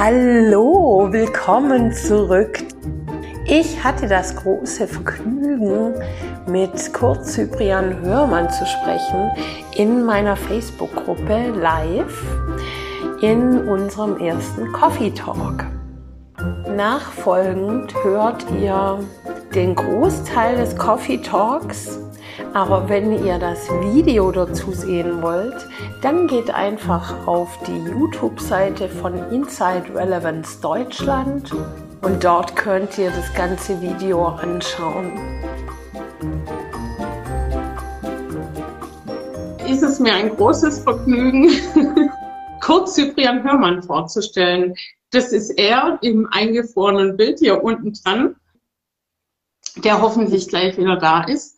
Hallo, willkommen zurück. Ich hatte das große Vergnügen, mit Kurt Cyprian Hörmann zu sprechen in meiner Facebook-Gruppe live in unserem ersten Coffee Talk. Nachfolgend hört ihr den Großteil des Coffee Talks aber wenn ihr das Video dazu sehen wollt, dann geht einfach auf die YouTube-Seite von Inside Relevance Deutschland und dort könnt ihr das ganze Video anschauen. Ist es mir ein großes Vergnügen, Kurt Cyprian Hörmann vorzustellen. Das ist er im eingefrorenen Bild hier unten dran, der hoffentlich gleich wieder da ist.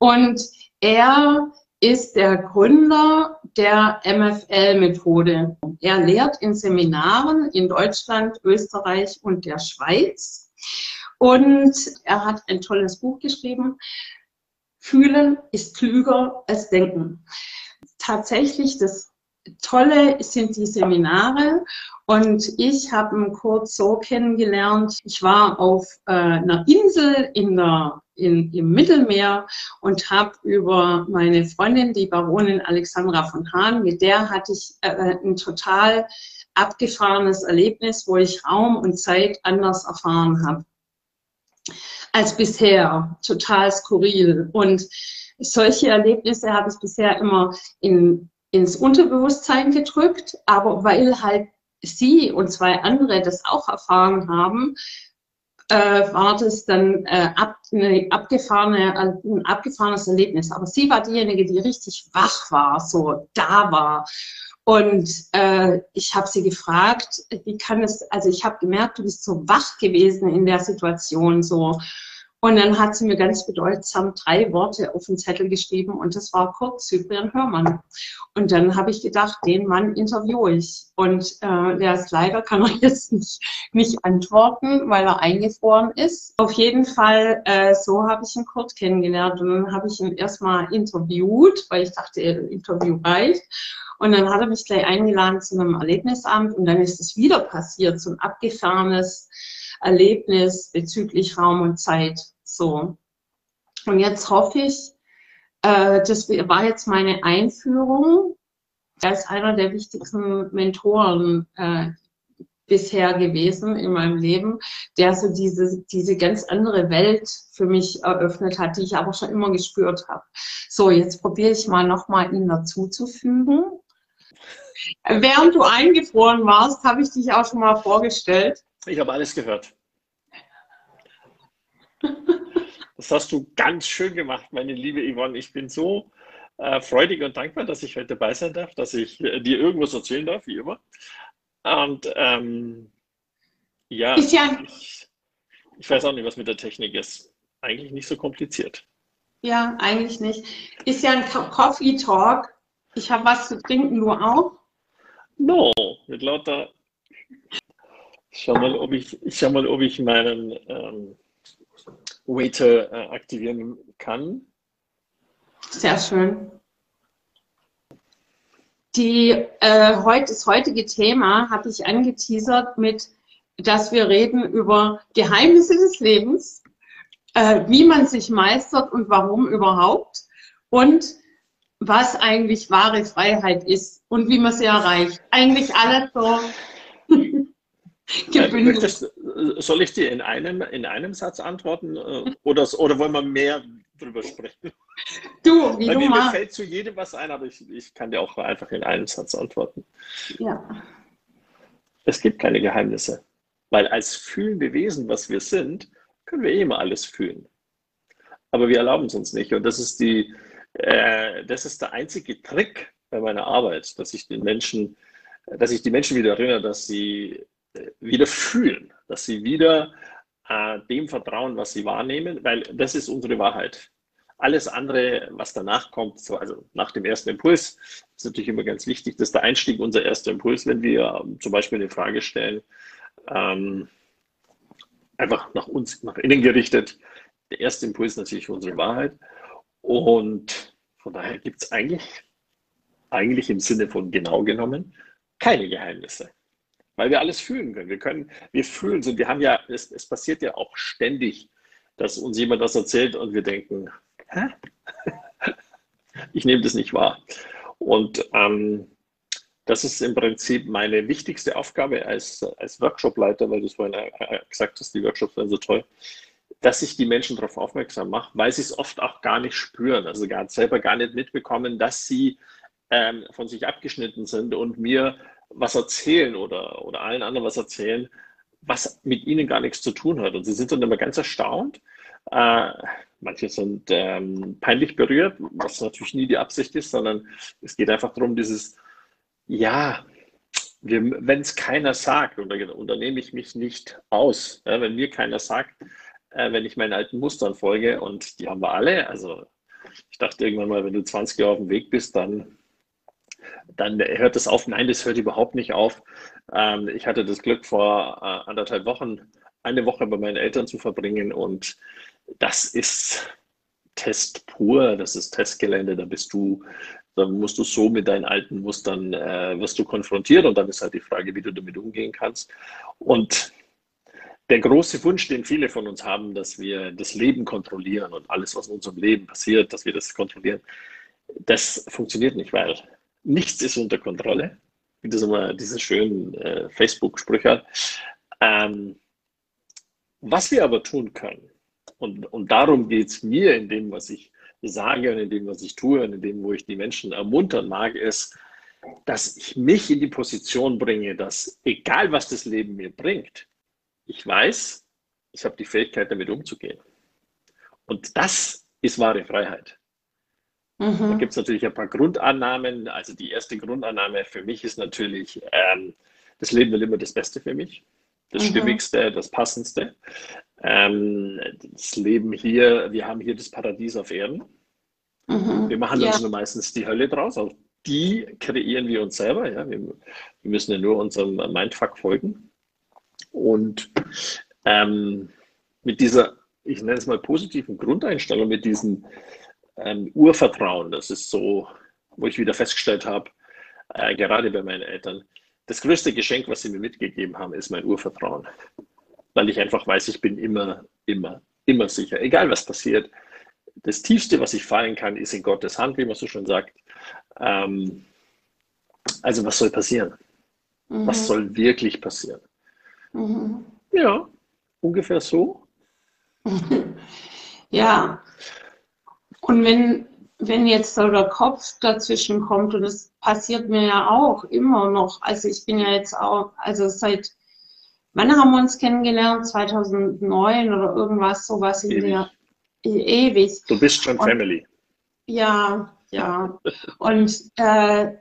Und er ist der Gründer der MFL-Methode. Er lehrt in Seminaren in Deutschland, Österreich und der Schweiz. Und er hat ein tolles Buch geschrieben. Fühlen ist klüger als denken. Tatsächlich, das Tolle sind die Seminare und ich habe ihn kurz so kennengelernt. Ich war auf äh, einer Insel in der, in, im Mittelmeer und habe über meine Freundin, die Baronin Alexandra von Hahn, mit der hatte ich äh, ein total abgefahrenes Erlebnis, wo ich Raum und Zeit anders erfahren habe als bisher. Total skurril. Und solche Erlebnisse habe ich bisher immer in, ins Unterbewusstsein gedrückt, aber weil halt sie und zwei andere das auch erfahren haben, äh, war das dann äh, ab, eine abgefahrene, ein abgefahrenes Erlebnis. Aber sie war diejenige, die richtig wach war, so da war. Und äh, ich habe sie gefragt, wie kann es, also ich habe gemerkt, du bist so wach gewesen in der Situation, so und dann hat sie mir ganz bedeutsam drei Worte auf den Zettel geschrieben und das war Kurt Cyprian Hörmann. Und dann habe ich gedacht, den Mann interviewe ich. Und äh, der ist leider, kann er jetzt nicht, nicht antworten, weil er eingefroren ist. Auf jeden Fall, äh, so habe ich ihn Kurt kennengelernt. Und dann habe ich ihn erstmal interviewt, weil ich dachte, Interview reicht. Und dann hat er mich gleich eingeladen zu einem Erlebnisamt und dann ist es wieder passiert, so ein abgefahrenes Erlebnis bezüglich Raum und Zeit. So. Und jetzt hoffe ich, äh, das war jetzt meine Einführung. Er einer der wichtigsten Mentoren äh, bisher gewesen in meinem Leben, der so diese, diese ganz andere Welt für mich eröffnet hat, die ich aber schon immer gespürt habe. So, jetzt probiere ich mal nochmal ihn dazuzufügen. Während du eingefroren warst, habe ich dich auch schon mal vorgestellt. Ich habe alles gehört. Das hast du ganz schön gemacht, meine liebe Yvonne. Ich bin so äh, freudig und dankbar, dass ich heute dabei sein darf, dass ich äh, dir irgendwas erzählen darf, wie immer. Und ähm, ja, ja ich, ich weiß auch nicht, was mit der Technik ist. Eigentlich nicht so kompliziert. Ja, eigentlich nicht. Ist ja ein Coffee Talk. Ich habe was zu trinken, du auch? No, mit lauter schau mal, ob ich, ich schau mal, ob ich meinen ähm, Waiter äh, aktivieren kann. Sehr schön. Die, äh, heute, das heutige Thema habe ich angeteasert mit, dass wir reden über Geheimnisse des Lebens, äh, wie man sich meistert und warum überhaupt und was eigentlich wahre Freiheit ist und wie man sie erreicht. Eigentlich alles so Möchtest, äh, soll ich dir in einem, in einem Satz antworten äh, oder, oder wollen wir mehr drüber sprechen? Du, wie Bei du mir, mir fällt zu jedem was ein, aber ich, ich kann dir auch einfach in einem Satz antworten. Ja. Es gibt keine Geheimnisse, weil als fühlende Wesen, was wir sind, können wir eh immer alles fühlen. Aber wir erlauben es uns nicht. Und das ist, die, äh, das ist der einzige Trick bei meiner Arbeit, dass ich den Menschen, dass ich die Menschen wieder erinnere, dass sie wieder fühlen, dass sie wieder äh, dem vertrauen, was sie wahrnehmen, weil das ist unsere Wahrheit. Alles andere, was danach kommt, so, also nach dem ersten Impuls, ist natürlich immer ganz wichtig, dass der Einstieg unser erster Impuls, wenn wir ähm, zum Beispiel eine Frage stellen, ähm, einfach nach uns, nach innen gerichtet. Der erste Impuls ist natürlich unsere Wahrheit. Und von daher gibt es eigentlich, eigentlich im Sinne von genau genommen, keine Geheimnisse weil wir alles fühlen können. Wir können, wir fühlen so, wir haben ja, es, es passiert ja auch ständig, dass uns jemand das erzählt und wir denken, hä? ich nehme das nicht wahr. Und ähm, das ist im Prinzip meine wichtigste Aufgabe als, als Workshopleiter, weil du es vorhin gesagt hast, die Workshops sind so toll, dass ich die Menschen darauf aufmerksam mache, weil sie es oft auch gar nicht spüren, also gar selber gar nicht mitbekommen, dass sie ähm, von sich abgeschnitten sind und mir was erzählen oder, oder allen anderen was erzählen, was mit ihnen gar nichts zu tun hat. Und sie sind dann immer ganz erstaunt. Äh, manche sind ähm, peinlich berührt, was natürlich nie die Absicht ist, sondern es geht einfach darum, dieses, ja, wenn es keiner sagt, und da nehme ich mich nicht aus, ja, wenn mir keiner sagt, äh, wenn ich meinen alten Mustern folge, und die haben wir alle, also ich dachte irgendwann mal, wenn du 20 Jahre auf dem Weg bist, dann dann hört es auf. Nein, das hört überhaupt nicht auf. Ähm, ich hatte das Glück, vor äh, anderthalb Wochen eine Woche bei meinen Eltern zu verbringen und das ist Test pur, das ist Testgelände, da bist du, da musst du so mit deinen alten Mustern, äh, wirst du konfrontiert und dann ist halt die Frage, wie du damit umgehen kannst. Und der große Wunsch, den viele von uns haben, dass wir das Leben kontrollieren und alles, was in unserem Leben passiert, dass wir das kontrollieren, das funktioniert nicht, weil nichts ist unter Kontrolle, wie das immer diese schönen äh, Facebook-Sprüche. Ähm, was wir aber tun können, und, und darum geht es mir in dem, was ich sage und in dem, was ich tue und in dem, wo ich die Menschen ermuntern mag, ist, dass ich mich in die Position bringe, dass egal was das Leben mir bringt, ich weiß, ich habe die Fähigkeit, damit umzugehen. Und das ist wahre Freiheit. Mhm. Da gibt es natürlich ein paar Grundannahmen. Also die erste Grundannahme für mich ist natürlich, ähm, das Leben will immer das Beste für mich, das mhm. Stimmigste, das Passendste. Ähm, das Leben hier, wir haben hier das Paradies auf Erden. Mhm. Wir machen ja. uns nur meistens die Hölle draus. Auch die kreieren wir uns selber. Ja? Wir, wir müssen ja nur unserem Mindfuck folgen. Und ähm, mit dieser, ich nenne es mal positiven Grundeinstellung, mit diesen ähm, Urvertrauen. Das ist so, wo ich wieder festgestellt habe, äh, gerade bei meinen Eltern, das größte Geschenk, was sie mir mitgegeben haben, ist mein Urvertrauen. Weil ich einfach weiß, ich bin immer, immer, immer sicher, egal was passiert. Das Tiefste, was ich fallen kann, ist in Gottes Hand, wie man so schon sagt. Ähm, also was soll passieren? Mhm. Was soll wirklich passieren? Mhm. Ja, ungefähr so. Ja, und wenn, wenn jetzt so der Kopf dazwischen kommt, und das passiert mir ja auch immer noch, also ich bin ja jetzt auch, also seit, wann haben wir uns kennengelernt? 2009 oder irgendwas, sowas in der, ewig. Du bist schon und, Family. Ja, ja. Und äh,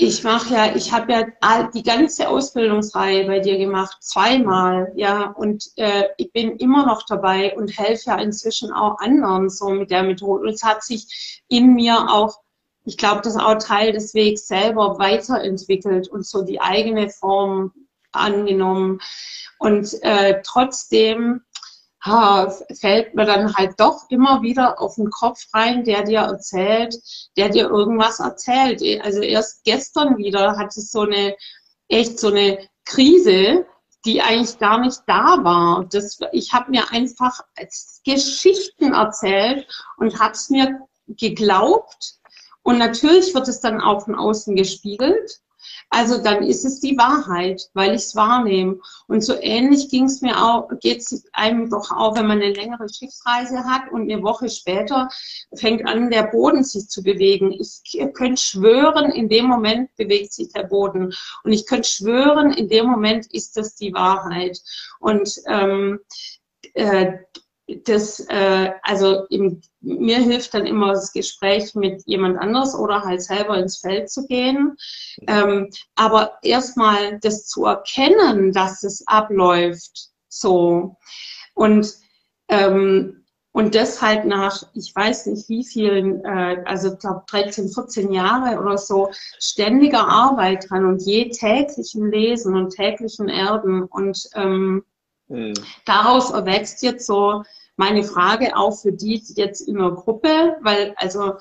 ich mache ja, ich habe ja die ganze Ausbildungsreihe bei dir gemacht, zweimal, ja, und äh, ich bin immer noch dabei und helfe ja inzwischen auch anderen so mit der Methode. Und es hat sich in mir auch, ich glaube, das ist auch Teil des Wegs selber weiterentwickelt und so die eigene Form angenommen. Und äh, trotzdem ha, fällt mir dann halt doch immer wieder auf den Kopf rein, der dir erzählt, der dir irgendwas erzählt. Also erst gestern wieder hatte es so eine, echt so eine Krise, die eigentlich gar nicht da war. Das, ich habe mir einfach Geschichten erzählt und habe es mir geglaubt. Und natürlich wird es dann auch von außen gespiegelt. Also dann ist es die Wahrheit, weil ich es wahrnehme. Und so ähnlich ging es mir auch, geht es einem doch auch, wenn man eine längere Schiffsreise hat und eine Woche später fängt an, der Boden sich zu bewegen. Ich könnte schwören, in dem Moment bewegt sich der Boden. Und ich könnte schwören, in dem Moment ist das die Wahrheit. Und ähm, äh, das, äh, also im, mir hilft dann immer das Gespräch mit jemand anders oder halt selber ins Feld zu gehen. Ähm, aber erstmal das zu erkennen, dass es abläuft, so. Und, ähm, und das halt nach, ich weiß nicht wie vielen, äh, also ich glaube 13, 14 Jahre oder so, ständiger Arbeit dran und je täglichen Lesen und täglichen Erben und ähm, hm. Daraus erwächst jetzt so meine Frage auch für die jetzt in der Gruppe, weil also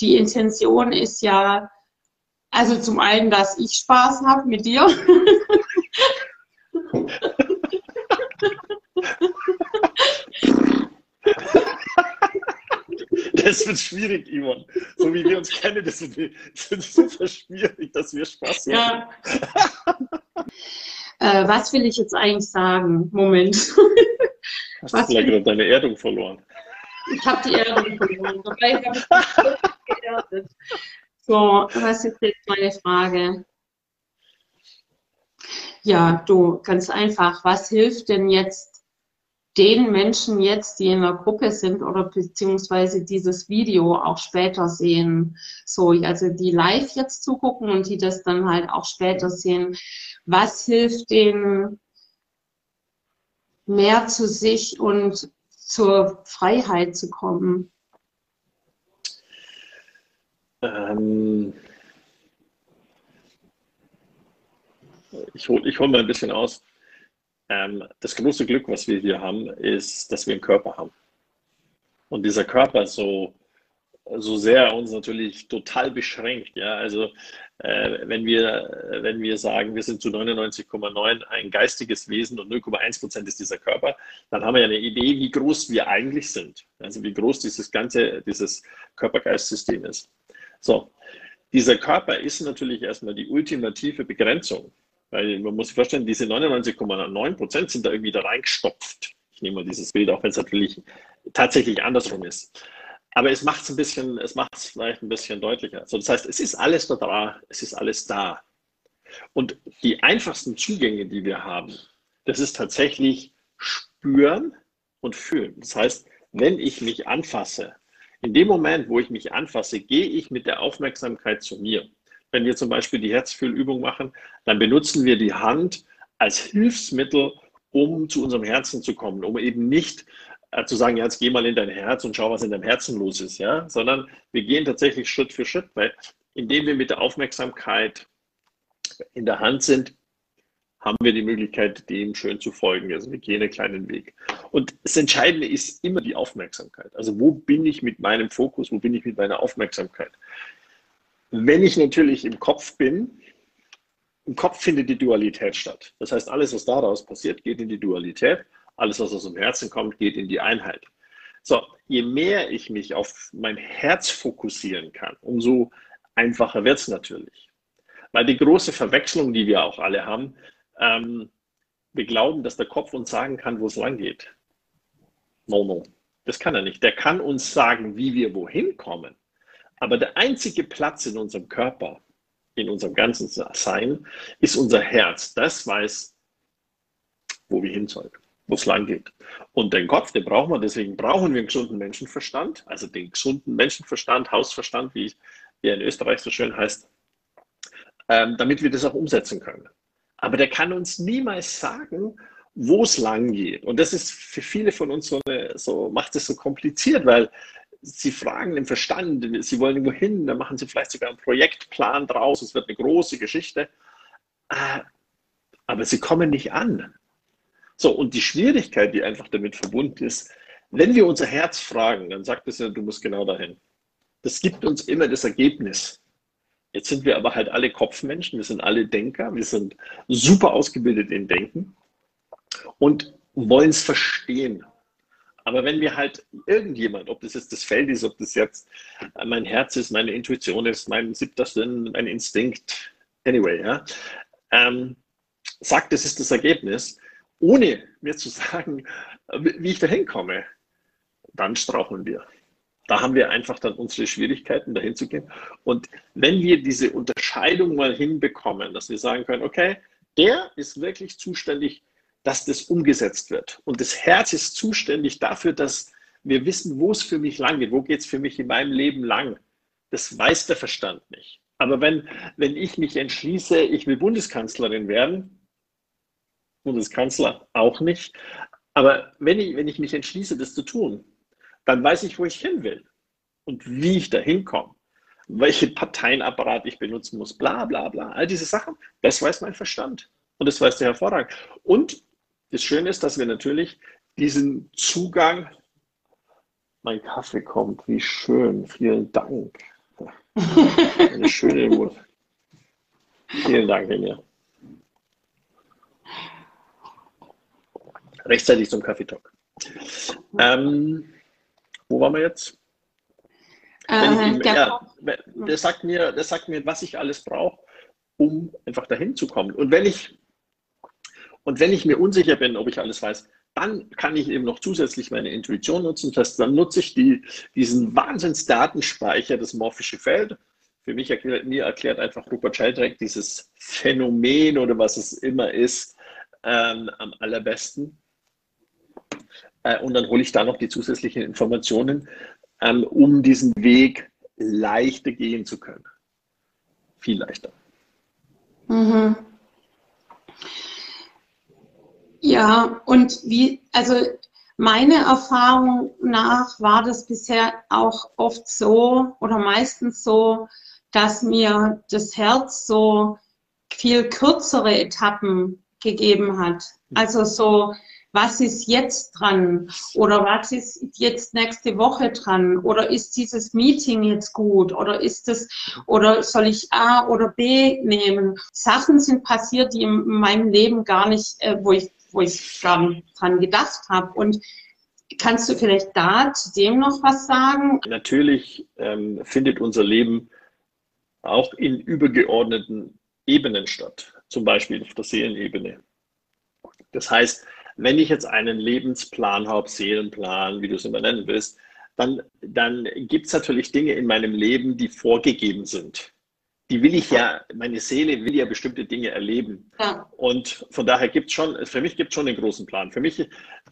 die Intention ist ja, also zum einen, dass ich Spaß habe mit dir. Das wird schwierig, Ivan. So wie wir uns kennen, das wird, das wird super schwierig, dass wir Spaß haben. Ja äh, was will ich jetzt eigentlich sagen? Moment. Hast was du vielleicht gerade deine Erdung verloren? Ich habe die Erdung verloren. Dabei habe ich geerdet. So, was ist jetzt meine Frage? Ja, du, ganz einfach. Was hilft denn jetzt den Menschen jetzt, die in der Gruppe sind oder beziehungsweise dieses Video auch später sehen? So, also die live jetzt zugucken und die das dann halt auch später sehen. Was hilft denen mehr zu sich und zur Freiheit zu kommen? Ähm, ich hole ich hol mal ein bisschen aus. Ähm, das große Glück, was wir hier haben, ist, dass wir einen Körper haben. Und dieser Körper so, so sehr uns natürlich total beschränkt. Ja? Also äh, wenn, wir, wenn wir sagen, wir sind zu 99,9 ein geistiges Wesen und 0,1 Prozent ist dieser Körper, dann haben wir ja eine Idee, wie groß wir eigentlich sind. Also wie groß dieses ganze, dieses Körper-Geist-System ist. So, dieser Körper ist natürlich erstmal die ultimative Begrenzung. Weil man muss sich vorstellen, diese 99,9 Prozent sind da irgendwie da reingestopft. Ich nehme mal dieses Bild, auch wenn es natürlich tatsächlich andersrum ist. Aber es macht es ein bisschen, es macht es vielleicht ein bisschen deutlicher. Also das heißt, es ist alles da, es ist alles da. Und die einfachsten Zugänge, die wir haben, das ist tatsächlich spüren und fühlen. Das heißt, wenn ich mich anfasse, in dem Moment, wo ich mich anfasse, gehe ich mit der Aufmerksamkeit zu mir. Wenn wir zum Beispiel die Herzfühlübung machen, dann benutzen wir die Hand als Hilfsmittel, um zu unserem Herzen zu kommen, um eben nicht äh, zu sagen, jetzt geh mal in dein Herz und schau, was in deinem Herzen los ist, ja, sondern wir gehen tatsächlich Schritt für Schritt, weil indem wir mit der Aufmerksamkeit in der Hand sind, haben wir die Möglichkeit, dem schön zu folgen. Also wir gehen einen kleinen Weg. Und das Entscheidende ist immer die Aufmerksamkeit. Also wo bin ich mit meinem Fokus, wo bin ich mit meiner Aufmerksamkeit? Wenn ich natürlich im Kopf bin, im Kopf findet die Dualität statt. Das heißt, alles, was daraus passiert, geht in die Dualität. Alles, was aus dem Herzen kommt, geht in die Einheit. So, je mehr ich mich auf mein Herz fokussieren kann, umso einfacher wird es natürlich. Weil die große Verwechslung, die wir auch alle haben, ähm, wir glauben, dass der Kopf uns sagen kann, wo es lang geht. No, no. Das kann er nicht. Der kann uns sagen, wie wir wohin kommen. Aber der einzige Platz in unserem Körper, in unserem ganzen Sein, ist unser Herz. Das weiß, wo wir hin sollen, wo es lang geht. Und den Kopf, den brauchen wir, deswegen brauchen wir einen gesunden Menschenverstand, also den gesunden Menschenverstand, Hausverstand, wie, er in Österreich so schön heißt, ähm, damit wir das auch umsetzen können. Aber der kann uns niemals sagen, wo es lang geht. Und das ist für viele von uns so, eine, so macht es so kompliziert, weil sie fragen im Verstand, sie wollen irgendwo hin, dann machen sie vielleicht sogar einen Projektplan draus, es wird eine große Geschichte, äh, aber sie kommen nicht an. So, und die Schwierigkeit, die einfach damit verbunden ist, wenn wir unser Herz fragen, dann sagt es ja, du musst genau dahin. Das gibt uns immer das Ergebnis. Jetzt sind wir aber halt alle Kopfmenschen, wir sind alle Denker, wir sind super ausgebildet in Denken und wollen es verstehen. Aber wenn wir halt irgendjemand, ob das jetzt das Feld ist, ob das jetzt mein Herz ist, meine Intuition ist, mein siebter Sinn, mein Instinkt, anyway, ja, ähm, sagt, das ist das Ergebnis, ohne mir zu sagen, wie ich da hinkomme, dann straucheln wir. Da haben wir einfach dann unsere Schwierigkeiten, dahin zu gehen. Und wenn wir diese Unterscheidung mal hinbekommen, dass wir sagen können, okay, der ist wirklich zuständig dass das umgesetzt wird. Und das Herz ist zuständig dafür, dass wir wissen, wo es für mich lang geht, wo geht es für mich in meinem Leben lang. Das weiß der Verstand nicht. Aber wenn, wenn ich mich entschließe, ich will Bundeskanzlerin werden, Bundeskanzler auch nicht, aber wenn ich, wenn ich mich entschließe, das zu tun, dann weiß ich, wo ich hin will und wie ich da hinkomme, welchen Parteienapparat ich benutzen muss, bla bla bla. All diese Sachen, das weiß mein Verstand. Und das weiß der hervorragend. Und das Schöne ist, dass wir natürlich diesen Zugang, mein Kaffee kommt, wie schön, vielen Dank. Eine schöne Uhr. Vielen Dank, Ringe. Rechtzeitig zum Kaffeetalk. Ähm, wo waren wir jetzt? Äh, der, ja, der, sagt mir, der sagt mir, was ich alles brauche, um einfach dahin zu kommen. Und wenn ich, und wenn ich mir unsicher bin, ob ich alles weiß, dann kann ich eben noch zusätzlich meine Intuition nutzen. Das heißt, dann nutze ich die, diesen Wahnsinnsdatenspeicher, das morphische Feld. Für mich erklärt, mir erklärt einfach Rupert Sheldrake dieses Phänomen oder was es immer ist, ähm, am allerbesten. Äh, und dann hole ich da noch die zusätzlichen Informationen, ähm, um diesen Weg leichter gehen zu können. Viel leichter. Mhm. Ja, und wie, also meine Erfahrung nach war das bisher auch oft so oder meistens so, dass mir das Herz so viel kürzere Etappen gegeben hat. Also so, was ist jetzt dran? Oder was ist jetzt nächste Woche dran? Oder ist dieses Meeting jetzt gut? Oder ist es, oder soll ich A oder B nehmen? Sachen sind passiert, die in meinem Leben gar nicht, äh, wo ich wo ich gar dran gedacht habe. Und kannst du vielleicht da zu dem noch was sagen? Natürlich ähm, findet unser Leben auch in übergeordneten Ebenen statt, zum Beispiel auf der Seelenebene. Das heißt, wenn ich jetzt einen Lebensplan habe, Seelenplan, wie du es immer nennen willst, dann, dann gibt es natürlich Dinge in meinem Leben, die vorgegeben sind die will ich ja, meine Seele will ja bestimmte Dinge erleben. Ja. Und von daher gibt es schon, für mich gibt es schon einen großen Plan. Für mich,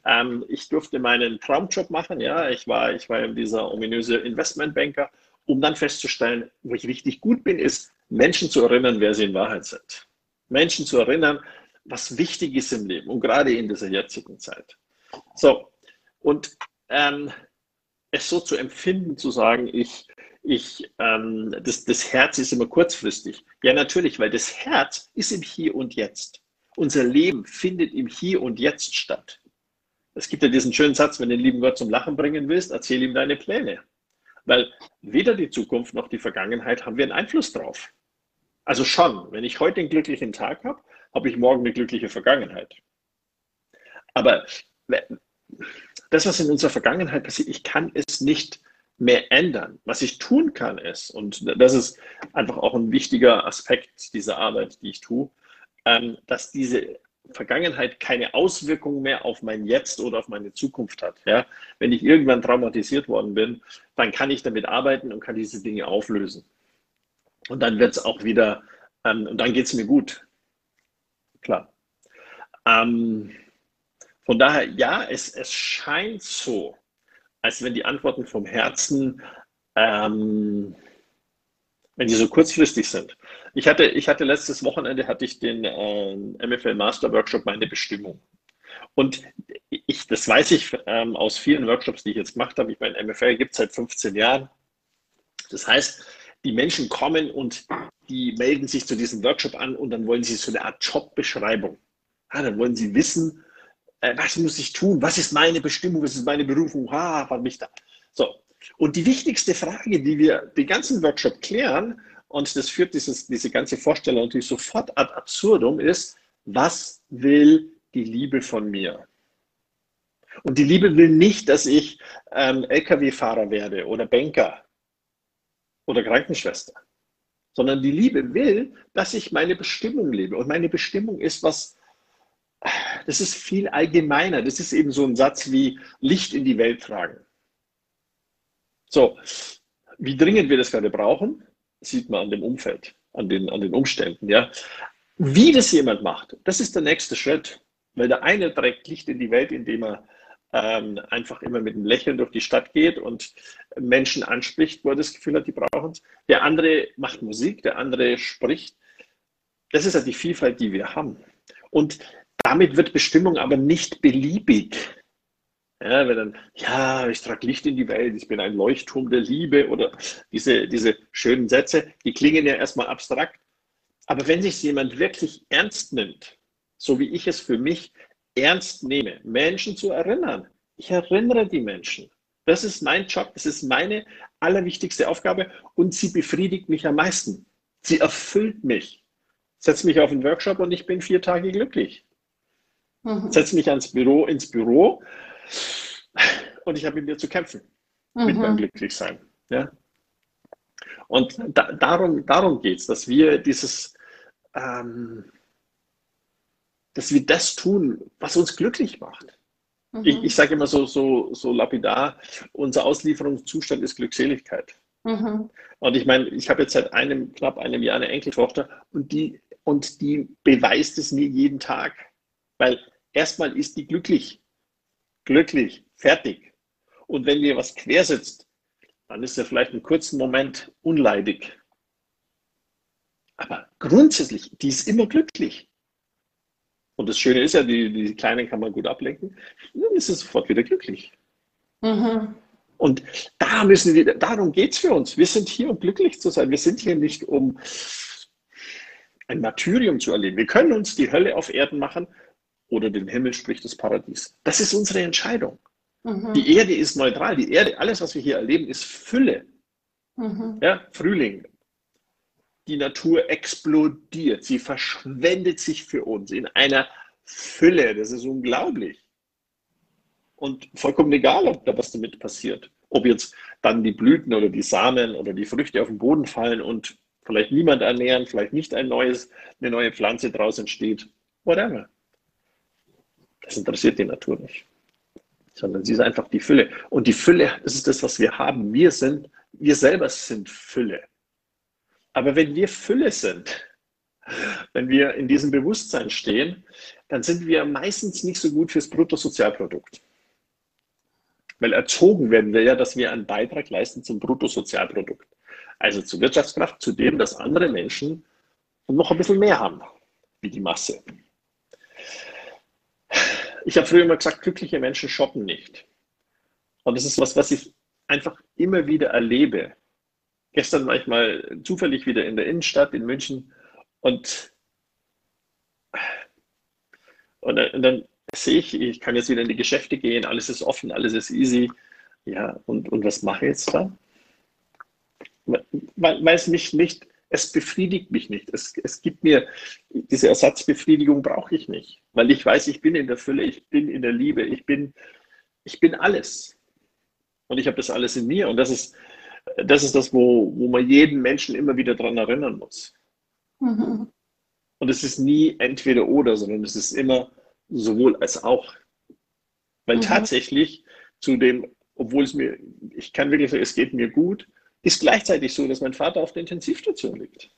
ähm, ich durfte meinen Traumjob machen, ja, ich war, ich war dieser ominöse Investmentbanker, um dann festzustellen, wo ich richtig gut bin, ist, Menschen zu erinnern, wer sie in Wahrheit sind. Menschen zu erinnern, was wichtig ist im Leben und gerade in dieser jetzigen Zeit. So, und ähm, es so zu empfinden, zu sagen, ich, ich, ähm, das, das Herz ist immer kurzfristig. Ja, natürlich, weil das Herz ist im Hier und Jetzt. Unser Leben findet im Hier und Jetzt statt. Es gibt ja diesen schönen Satz, wenn du den lieben Gott zum Lachen bringen willst, erzähl ihm deine Pläne. Weil weder die Zukunft noch die Vergangenheit haben wir einen Einfluss drauf. Also schon, wenn ich heute einen glücklichen Tag habe, habe ich morgen eine glückliche Vergangenheit. Aber das, was in unserer Vergangenheit passiert, ich kann es nicht mehr ändern. Was ich tun kann, ist, und das ist einfach auch ein wichtiger Aspekt dieser Arbeit, die ich tue, ähm, dass diese Vergangenheit keine Auswirkungen mehr auf mein Jetzt oder auf meine Zukunft hat. Ja? Wenn ich irgendwann traumatisiert worden bin, dann kann ich damit arbeiten und kann diese Dinge auflösen. Und dann wird es auch wieder, ähm, und dann geht es mir gut. Klar. Ähm, von daher, ja, es, es scheint so, als wenn die Antworten vom Herzen, ähm, wenn die so kurzfristig sind. Ich hatte, ich hatte letztes Wochenende hatte ich den äh, MFL Master Workshop Meine Bestimmung. Und ich, das weiß ich ähm, aus vielen Workshops, die ich jetzt gemacht habe. Ich meine, MFL gibt es seit 15 Jahren. Das heißt, die Menschen kommen und die melden sich zu diesem Workshop an und dann wollen sie so eine Art Jobbeschreibung. Ja, dann wollen sie wissen, äh, was muss ich tun? Was ist meine Bestimmung? Was ist meine Berufung? Ha, was mich da. So. Und die wichtigste Frage, die wir den ganzen Workshop klären, und das führt dieses, diese ganze Vorstellung natürlich sofort ad absurdum, ist, was will die Liebe von mir? Und die Liebe will nicht, dass ich ähm, Lkw-Fahrer werde oder Banker oder Krankenschwester, sondern die Liebe will, dass ich meine Bestimmung lebe. Und meine Bestimmung ist was das ist viel allgemeiner. Das ist eben so ein Satz wie Licht in die Welt tragen. So, wie dringend wir das gerade brauchen, sieht man an dem Umfeld, an den, an den Umständen. Ja. Wie das jemand macht, das ist der nächste Schritt. Weil der eine trägt Licht in die Welt, indem er ähm, einfach immer mit einem Lächeln durch die Stadt geht und Menschen anspricht, wo er das Gefühl hat, die brauchen es. Der andere macht Musik, der andere spricht. Das ist ja die Vielfalt, die wir haben. Und damit wird Bestimmung aber nicht beliebig. Ja, wenn dann, ja, ich trage Licht in die Welt, ich bin ein Leuchtturm der Liebe oder diese, diese schönen Sätze, die klingen ja erstmal abstrakt. Aber wenn sich jemand wirklich ernst nimmt, so wie ich es für mich ernst nehme, Menschen zu erinnern, ich erinnere die Menschen. Das ist mein Job, das ist meine allerwichtigste Aufgabe und sie befriedigt mich am meisten. Sie erfüllt mich. Setzt mich auf einen Workshop und ich bin vier Tage glücklich. Mhm. Setze mich ans Büro, ins Büro und ich habe mit mir zu kämpfen, mhm. mit meinem Glücklichsein. Ja? Und da, darum, darum geht es, dass wir dieses, ähm, dass wir das tun, was uns glücklich macht. Mhm. Ich, ich sage immer so, so, so lapidar, unser Auslieferungszustand ist Glückseligkeit. Mhm. Und ich meine, ich habe jetzt seit einem, knapp einem Jahr eine Enkeltochter und die, und die beweist es mir jeden Tag. Weil erstmal ist die glücklich. Glücklich, fertig. Und wenn mir was quersetzt, dann ist er vielleicht einen kurzen Moment unleidig. Aber grundsätzlich, die ist immer glücklich. Und das Schöne ist ja, die, die Kleinen kann man gut ablenken. Dann ist es sofort wieder glücklich. Mhm. Und da müssen wir, darum geht es für uns. Wir sind hier, um glücklich zu sein. Wir sind hier nicht, um ein Martyrium zu erleben. Wir können uns die Hölle auf Erden machen oder den Himmel, sprich das Paradies. Das ist unsere Entscheidung. Mhm. Die Erde ist neutral. Die Erde, alles, was wir hier erleben, ist Fülle. Mhm. Ja, Frühling. Die Natur explodiert. Sie verschwendet sich für uns in einer Fülle. Das ist unglaublich. Und vollkommen egal, ob da was damit passiert. Ob jetzt dann die Blüten oder die Samen oder die Früchte auf den Boden fallen und vielleicht niemand ernähren, vielleicht nicht ein neues, eine neue Pflanze draus entsteht. Whatever. Das interessiert die Natur nicht. Sondern sie ist einfach die Fülle. Und die Fülle, das ist das, was wir haben. Wir sind, wir selber sind Fülle. Aber wenn wir Fülle sind, wenn wir in diesem Bewusstsein stehen, dann sind wir meistens nicht so gut fürs Bruttosozialprodukt. Weil erzogen werden wir ja, dass wir einen Beitrag leisten zum Bruttosozialprodukt. Also zur Wirtschaftskraft, zu dem, dass andere Menschen noch ein bisschen mehr haben, wie die Masse. Ich habe früher immer gesagt, glückliche Menschen shoppen nicht. Und das ist was, was ich einfach immer wieder erlebe. Gestern war ich mal zufällig wieder in der Innenstadt in München und, und, und dann sehe ich, ich kann jetzt wieder in die Geschäfte gehen, alles ist offen, alles ist easy. Ja, und, und was mache ich jetzt da? Weil, weil es mich nicht, es befriedigt mich nicht. Es, es gibt mir, diese Ersatzbefriedigung brauche ich nicht, weil ich weiß, ich bin in der Fülle, ich bin in der Liebe, ich bin, ich bin alles. Und ich habe das alles in mir. Und das ist das, ist das wo, wo man jeden Menschen immer wieder daran erinnern muss. Mhm. Und es ist nie entweder oder, sondern es ist immer sowohl als auch. Weil mhm. tatsächlich zu dem, obwohl es mir, ich kann wirklich sagen, es geht mir gut, ist gleichzeitig so, dass mein Vater auf der Intensivstation liegt.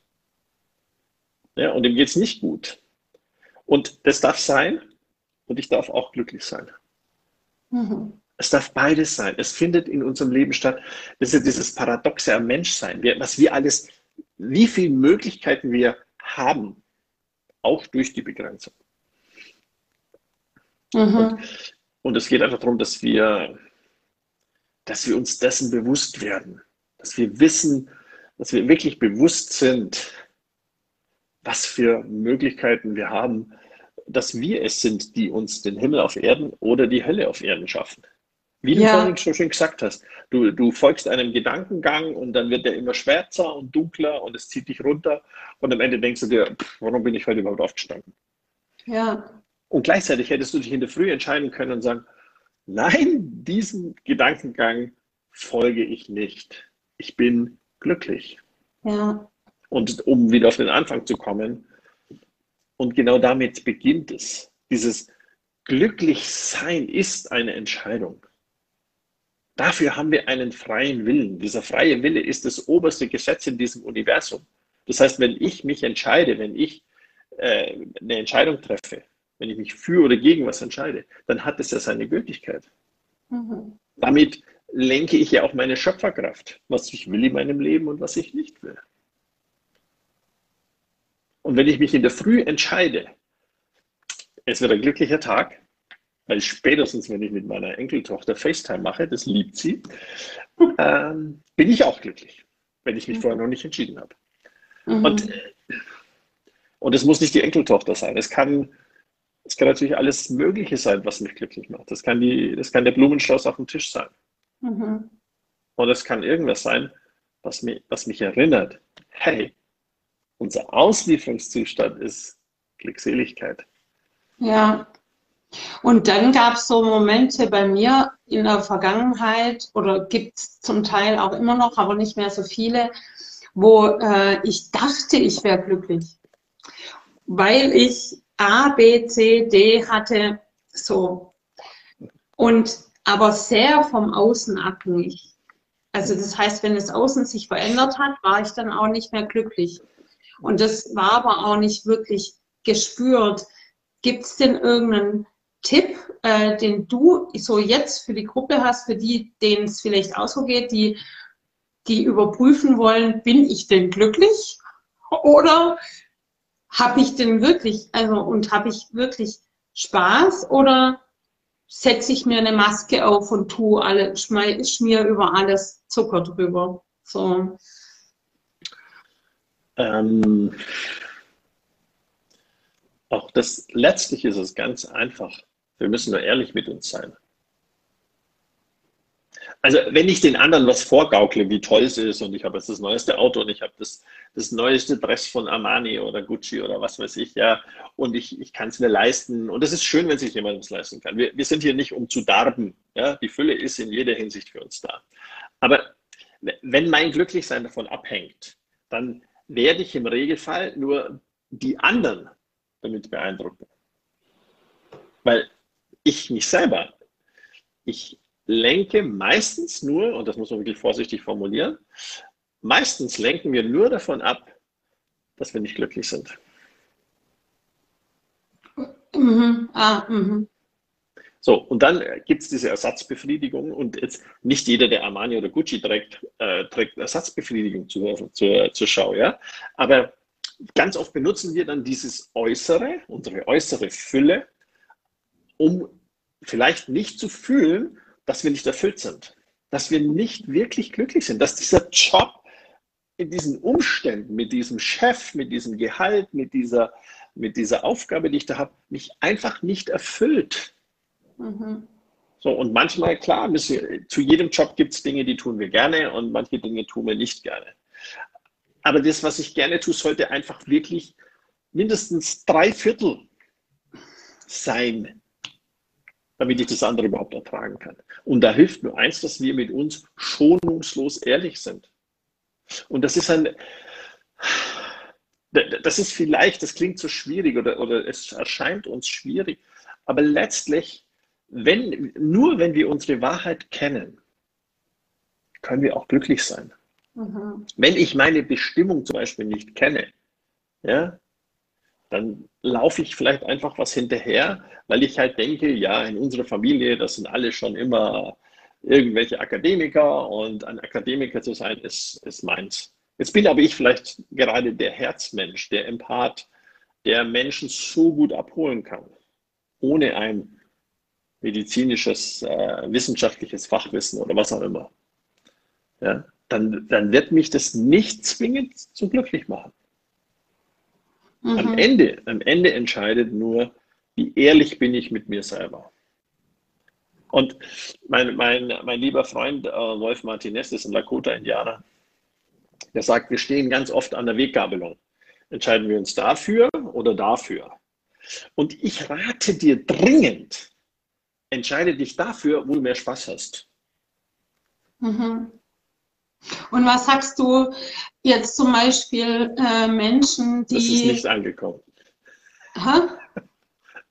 Ja, und ihm geht es nicht gut. Und das darf sein und ich darf auch glücklich sein. Mhm. Es darf beides sein. Es findet in unserem Leben statt. Das ist ja dieses Paradoxe am Menschsein. Was wir alles, wie viele Möglichkeiten wir haben, auch durch die Begrenzung. Mhm. Und, und, es geht einfach darum, dass wir, dass wir uns dessen bewusst werden, dass wir wissen, dass wir wirklich bewusst sind, was für Möglichkeiten wir haben, dass wir es sind, die uns den Himmel auf Erden oder die Hölle auf Erden schaffen. Wie du ja. vorhin schon schön gesagt hast, du, du folgst einem Gedankengang und dann wird der immer schwärzer und dunkler und es zieht dich runter und am Ende denkst du dir, pff, warum bin ich heute überhaupt aufgestanden? Ja. Und gleichzeitig hättest du dich in der Früh entscheiden können und sagen, nein, diesem Gedankengang folge ich nicht. Ich bin glücklich. Ja. Und um wieder auf den Anfang zu kommen, und genau damit beginnt es. Dieses Glücklichsein ist eine Entscheidung. Dafür haben wir einen freien Willen. Dieser freie Wille ist das oberste Gesetz in diesem Universum. Das heißt, wenn ich mich entscheide, wenn ich äh, eine Entscheidung treffe, wenn ich mich für oder gegen was entscheide, dann hat es ja seine Gültigkeit. Mhm. Damit lenke ich ja auch meine Schöpferkraft, was ich will in meinem Leben und was ich nicht will. Und wenn ich mich in der Früh entscheide, es wird ein glücklicher Tag, weil spätestens, wenn ich mit meiner Enkeltochter FaceTime mache, das liebt sie, ähm, bin ich auch glücklich, wenn ich mich mhm. vorher noch nicht entschieden habe. Mhm. Und, und es muss nicht die Enkeltochter sein. Es kann, es kann natürlich alles Mögliche sein, was mich glücklich macht. Das kann, die, das kann der Blumenstrauß auf dem Tisch sein. Mhm. Und es kann irgendwas sein, was mich, was mich erinnert, hey, unser Auslieferungszustand ist Glückseligkeit. Ja, und dann gab es so Momente bei mir in der Vergangenheit oder gibt es zum Teil auch immer noch, aber nicht mehr so viele, wo äh, ich dachte, ich wäre glücklich, weil ich A, B, C, D hatte, so. Und aber sehr vom Außen abhängig. Also das heißt, wenn das Außen sich verändert hat, war ich dann auch nicht mehr glücklich. Und das war aber auch nicht wirklich gespürt. Gibt es denn irgendeinen Tipp, äh, den du so jetzt für die Gruppe hast, für die, denen es vielleicht auch so geht, die, die überprüfen wollen, bin ich denn glücklich? Oder habe ich denn wirklich, also und habe ich wirklich Spaß oder setze ich mir eine Maske auf und tue alle, schmier über alles Zucker drüber? So. Ähm, auch das letztlich ist es ganz einfach. Wir müssen nur ehrlich mit uns sein. Also wenn ich den anderen was vorgaukle, wie toll es ist und ich habe jetzt das neueste Auto und ich habe das, das neueste Dress von Armani oder Gucci oder was weiß ich, ja, und ich, ich kann es mir leisten und es ist schön, wenn sich jemand es leisten kann. Wir, wir sind hier nicht, um zu darben. Ja? Die Fülle ist in jeder Hinsicht für uns da. Aber wenn mein Glücklichsein davon abhängt, dann werde ich im Regelfall nur die anderen damit beeindrucken. Weil ich mich selber, ich lenke meistens nur, und das muss man wirklich vorsichtig formulieren, meistens lenken wir nur davon ab, dass wir nicht glücklich sind. Mhm. Ah, mhm. So, und dann gibt es diese Ersatzbefriedigung und jetzt nicht jeder, der Armani oder Gucci trägt, äh, trägt Ersatzbefriedigung zur, zur, zur Schau, ja. Aber ganz oft benutzen wir dann dieses Äußere, unsere äußere Fülle, um vielleicht nicht zu fühlen, dass wir nicht erfüllt sind, dass wir nicht wirklich glücklich sind, dass dieser Job in diesen Umständen, mit diesem Chef, mit diesem Gehalt, mit dieser, mit dieser Aufgabe, die ich da habe, mich einfach nicht erfüllt. Mhm. So, und manchmal, klar, zu jedem Job gibt es Dinge, die tun wir gerne und manche Dinge tun wir nicht gerne. Aber das, was ich gerne tue, sollte einfach wirklich mindestens drei Viertel sein, damit ich das andere überhaupt ertragen kann. Und da hilft nur eins, dass wir mit uns schonungslos ehrlich sind. Und das ist ein, das ist vielleicht, das klingt so schwierig oder, oder es erscheint uns schwierig, aber letztlich, wenn, nur wenn wir unsere Wahrheit kennen, können wir auch glücklich sein. Mhm. Wenn ich meine Bestimmung zum Beispiel nicht kenne, ja, dann laufe ich vielleicht einfach was hinterher, weil ich halt denke, ja, in unserer Familie, das sind alle schon immer irgendwelche Akademiker und ein Akademiker zu sein, ist, ist meins. Jetzt bin aber ich vielleicht gerade der Herzmensch, der Empath, der Menschen so gut abholen kann, ohne ein medizinisches, äh, wissenschaftliches Fachwissen oder was auch immer. Ja, dann, dann wird mich das nicht zwingend zu glücklich machen. Mhm. Am, Ende, am Ende entscheidet nur, wie ehrlich bin ich mit mir selber. Und mein, mein, mein lieber Freund äh, Wolf Martinez ist ein Lakota-Indianer. Der sagt, wir stehen ganz oft an der Weggabelung. Entscheiden wir uns dafür oder dafür? Und ich rate dir dringend, entscheide dich dafür, wo du mehr Spaß hast. Mhm. Und was sagst du jetzt zum Beispiel äh, Menschen, die. Das ist nicht angekommen. Hä?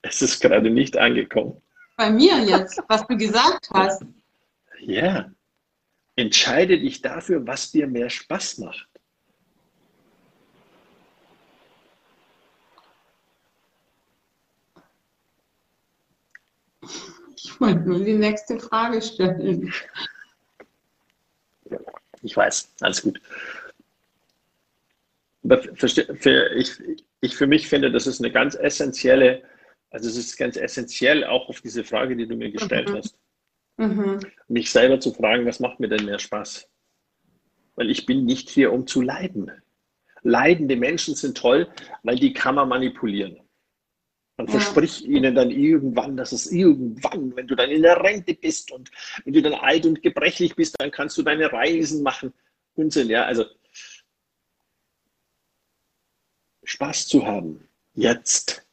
Es ist gerade nicht angekommen. Bei mir jetzt, was du gesagt hast. Ja. Entscheide dich dafür, was dir mehr Spaß macht. Ich wollte nur die nächste Frage stellen. Ich weiß, alles gut. Für, für, ich, ich für mich finde, das ist eine ganz essentielle, also es ist ganz essentiell auch auf diese Frage, die du mir gestellt mhm. hast. Mhm. Mich selber zu fragen, was macht mir denn mehr Spaß? Weil ich bin nicht hier, um zu leiden. Leidende Menschen sind toll, weil die kann man manipulieren. Man ja. verspricht ihnen dann irgendwann, dass es irgendwann, wenn du dann in der Rente bist und wenn du dann alt und gebrechlich bist, dann kannst du deine Reisen machen. Unsinn, ja. Also Spaß zu haben, jetzt.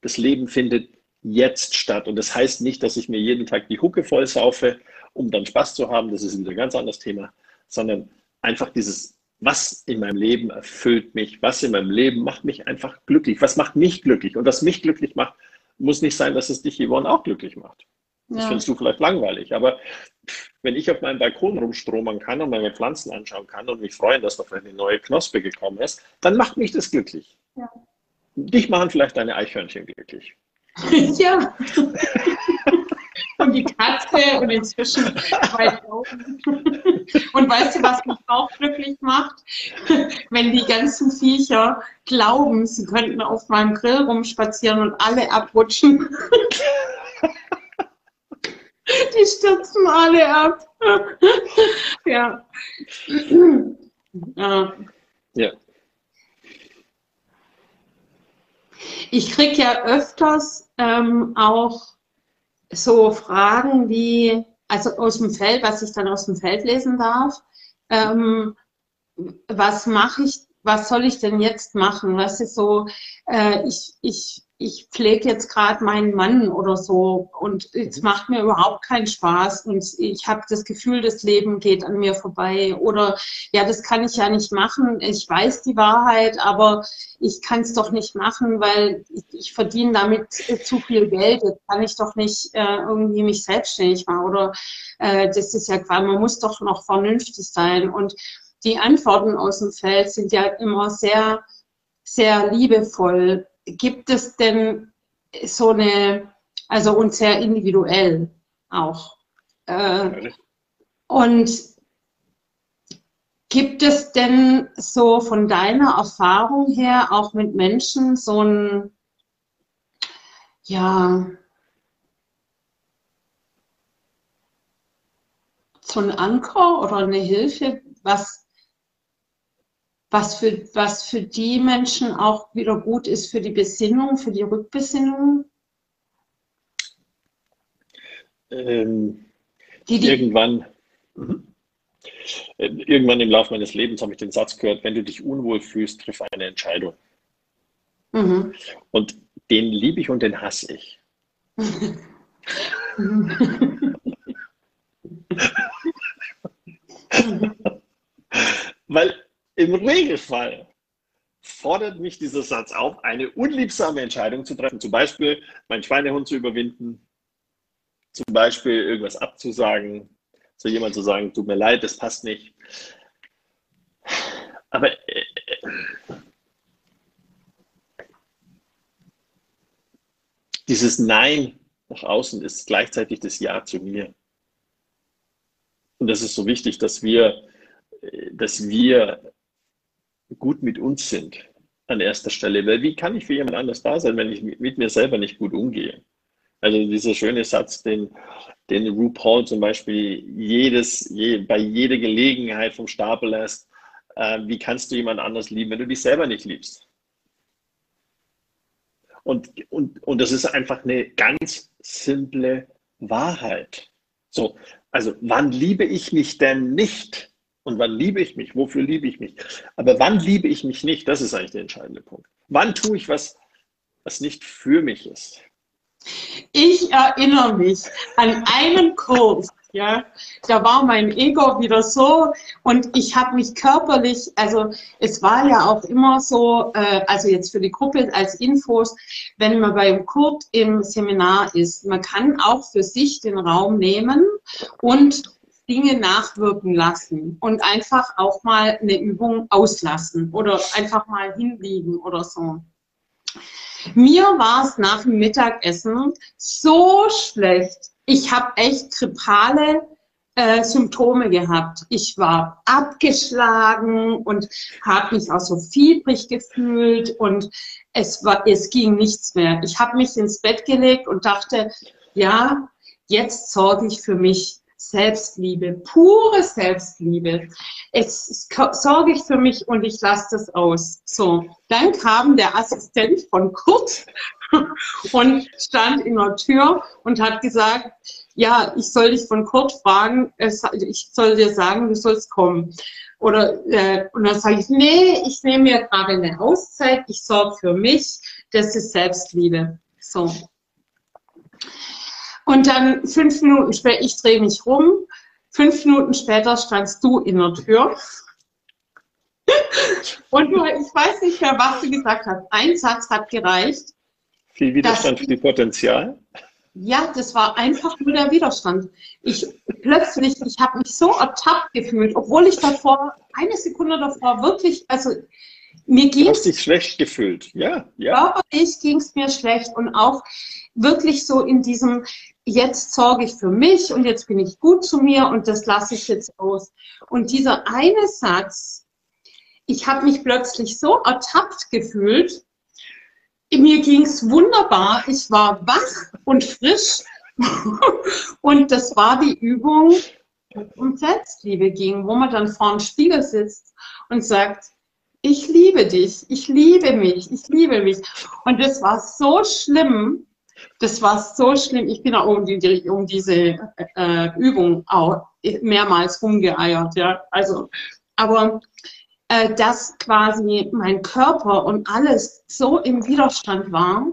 Das Leben findet jetzt statt. Und das heißt nicht, dass ich mir jeden Tag die Hucke voll saufe, um dann Spaß zu haben. Das ist wieder ein ganz anderes Thema. Sondern einfach dieses was in meinem Leben erfüllt mich, was in meinem Leben macht mich einfach glücklich, was macht mich glücklich. Und was mich glücklich macht, muss nicht sein, dass es dich, Yvonne, auch glücklich macht. Das ja. findest du vielleicht langweilig. Aber wenn ich auf meinem Balkon rumstromern kann und meine Pflanzen anschauen kann und mich freuen, dass da vielleicht eine neue Knospe gekommen ist, dann macht mich das glücklich. Ja. Dich machen vielleicht deine Eichhörnchen glücklich. ja. und die Katze und inzwischen zwei Augen. Und weißt du, was mich auch glücklich macht? Wenn die ganzen Viecher glauben, sie könnten auf meinem Grill rumspazieren und alle abrutschen. Die stürzen alle ab. ja. ja. Ja. Ich kriege ja öfters ähm, auch so Fragen wie, also aus dem Feld, was ich dann aus dem Feld lesen darf, ähm, was mache ich, was soll ich denn jetzt machen? Was ist so, äh, ich, ich ich pflege jetzt gerade meinen Mann oder so und es mhm. macht mir überhaupt keinen Spaß und ich habe das Gefühl, das Leben geht an mir vorbei oder ja, das kann ich ja nicht machen. Ich weiß die Wahrheit, aber ich kann es doch nicht machen, weil ich, ich verdiene damit zu viel Geld. Jetzt kann ich doch nicht äh, irgendwie mich selbstständig machen oder äh, das ist ja klar, man muss doch noch vernünftig sein und die Antworten aus dem Feld sind ja immer sehr, sehr liebevoll gibt es denn so eine, also und sehr individuell auch. Äh, und gibt es denn so von deiner Erfahrung her auch mit Menschen so ein, ja, so ein Anker oder eine Hilfe, was was für, was für die Menschen auch wieder gut ist für die Besinnung, für die Rückbesinnung? Ähm, die, die irgendwann, mhm. irgendwann im Laufe meines Lebens habe ich den Satz gehört, wenn du dich unwohl fühlst, triff eine Entscheidung. Mhm. Und den liebe ich und den hasse ich. Weil im Regelfall fordert mich dieser Satz auf, eine unliebsame Entscheidung zu treffen. Zum Beispiel meinen Schweinehund zu überwinden, zum Beispiel irgendwas abzusagen, zu jemand zu sagen, tut mir leid, das passt nicht. Aber äh, dieses Nein nach außen ist gleichzeitig das Ja zu mir. Und das ist so wichtig, dass wir, äh, dass wir gut mit uns sind an erster Stelle. Weil wie kann ich für jemand anders da sein, wenn ich mit mir selber nicht gut umgehe? Also dieser schöne Satz, den, den RuPaul zum Beispiel jedes, je, bei jeder Gelegenheit vom Stapel lässt, äh, wie kannst du jemand anders lieben, wenn du dich selber nicht liebst? Und, und, und das ist einfach eine ganz simple Wahrheit. So, also wann liebe ich mich denn nicht? Und wann liebe ich mich? Wofür liebe ich mich? Aber wann liebe ich mich nicht? Das ist eigentlich der entscheidende Punkt. Wann tue ich was, was nicht für mich ist? Ich erinnere mich an einen Kurs, ja, da war mein Ego wieder so und ich habe mich körperlich, also es war ja auch immer so, äh, also jetzt für die Gruppe als Infos, wenn man beim Kurt im Seminar ist, man kann auch für sich den Raum nehmen und Dinge nachwirken lassen und einfach auch mal eine Übung auslassen oder einfach mal hinliegen oder so. Mir war es nach dem Mittagessen so schlecht. Ich habe echt grippale äh, Symptome gehabt. Ich war abgeschlagen und habe mich auch so fiebrig gefühlt und es war, es ging nichts mehr. Ich habe mich ins Bett gelegt und dachte, ja, jetzt sorge ich für mich. Selbstliebe, pure Selbstliebe. Jetzt sorge ich für mich und ich lasse das aus. So, dann kam der Assistent von Kurt und stand in der Tür und hat gesagt, ja, ich soll dich von Kurt fragen, ich soll dir sagen, du sollst kommen. Oder, äh, und dann sage ich, nee, ich nehme mir gerade eine Auszeit, ich sorge für mich, das ist Selbstliebe. So. Und dann fünf Minuten später, ich drehe mich rum, fünf Minuten später standst du in der Tür Und du, ich weiß nicht mehr, was du gesagt hast. Ein Satz hat gereicht. Viel Widerstand, viel Potenzial. Ja, das war einfach nur der Widerstand. Ich plötzlich, ich habe mich so ertappt gefühlt, obwohl ich davor, eine Sekunde davor wirklich, also mir ging es. dich schlecht gefühlt, ja, ja. Körperlich ging es mir schlecht und auch wirklich so in diesem, jetzt sorge ich für mich und jetzt bin ich gut zu mir und das lasse ich jetzt aus. Und dieser eine Satz, ich habe mich plötzlich so ertappt gefühlt, mir ging es wunderbar, ich war wach und frisch und das war die Übung, um Selbstliebe ging, wo man dann vor dem Spiegel sitzt und sagt, ich liebe dich, ich liebe mich, ich liebe mich. Und das war so schlimm, das war so schlimm. Ich bin auch um, die, um diese äh, Übung auch mehrmals rumgeeiert, ja. Also, aber äh, dass quasi mein Körper und alles so im Widerstand war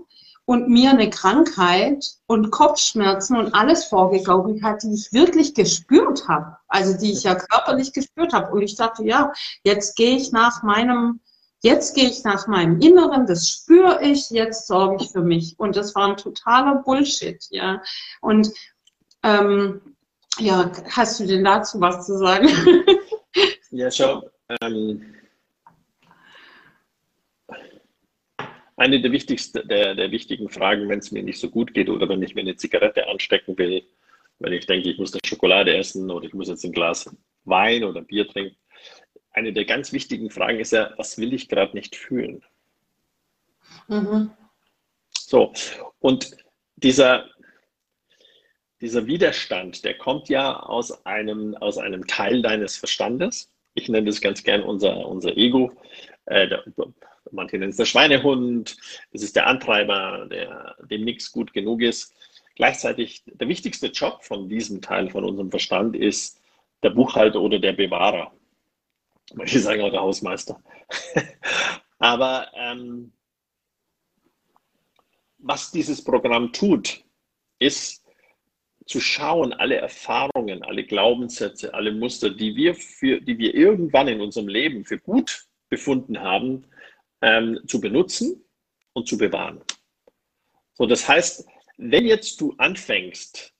und mir eine Krankheit und Kopfschmerzen und alles vorgegaukelt hat, die ich wirklich gespürt habe, also die ich ja körperlich gespürt habe. Und ich dachte, ja, jetzt gehe ich nach meinem Jetzt gehe ich nach meinem Inneren, das spüre ich, jetzt sorge ich für mich. Und das war ein totaler Bullshit, ja. Und ähm, ja, hast du denn dazu was zu sagen? Ja, schau. Ähm, eine der, wichtigsten, der, der wichtigen Fragen, wenn es mir nicht so gut geht oder wenn ich mir eine Zigarette anstecken will, wenn ich denke, ich muss eine Schokolade essen oder ich muss jetzt ein Glas Wein oder Bier trinken, eine der ganz wichtigen Fragen ist ja, was will ich gerade nicht fühlen? Mhm. So, und dieser, dieser Widerstand, der kommt ja aus einem, aus einem Teil deines Verstandes. Ich nenne das ganz gern unser, unser Ego. Äh, der, manche nennen es der Schweinehund. Das ist der Antreiber, der, dem nichts gut genug ist. Gleichzeitig der wichtigste Job von diesem Teil von unserem Verstand ist der Buchhalter oder der Bewahrer. Manche sagen auch der Hausmeister. Aber ähm, was dieses Programm tut, ist zu schauen, alle Erfahrungen, alle Glaubenssätze, alle Muster, die wir, für, die wir irgendwann in unserem Leben für gut befunden haben, ähm, zu benutzen und zu bewahren. So, das heißt, wenn jetzt du anfängst,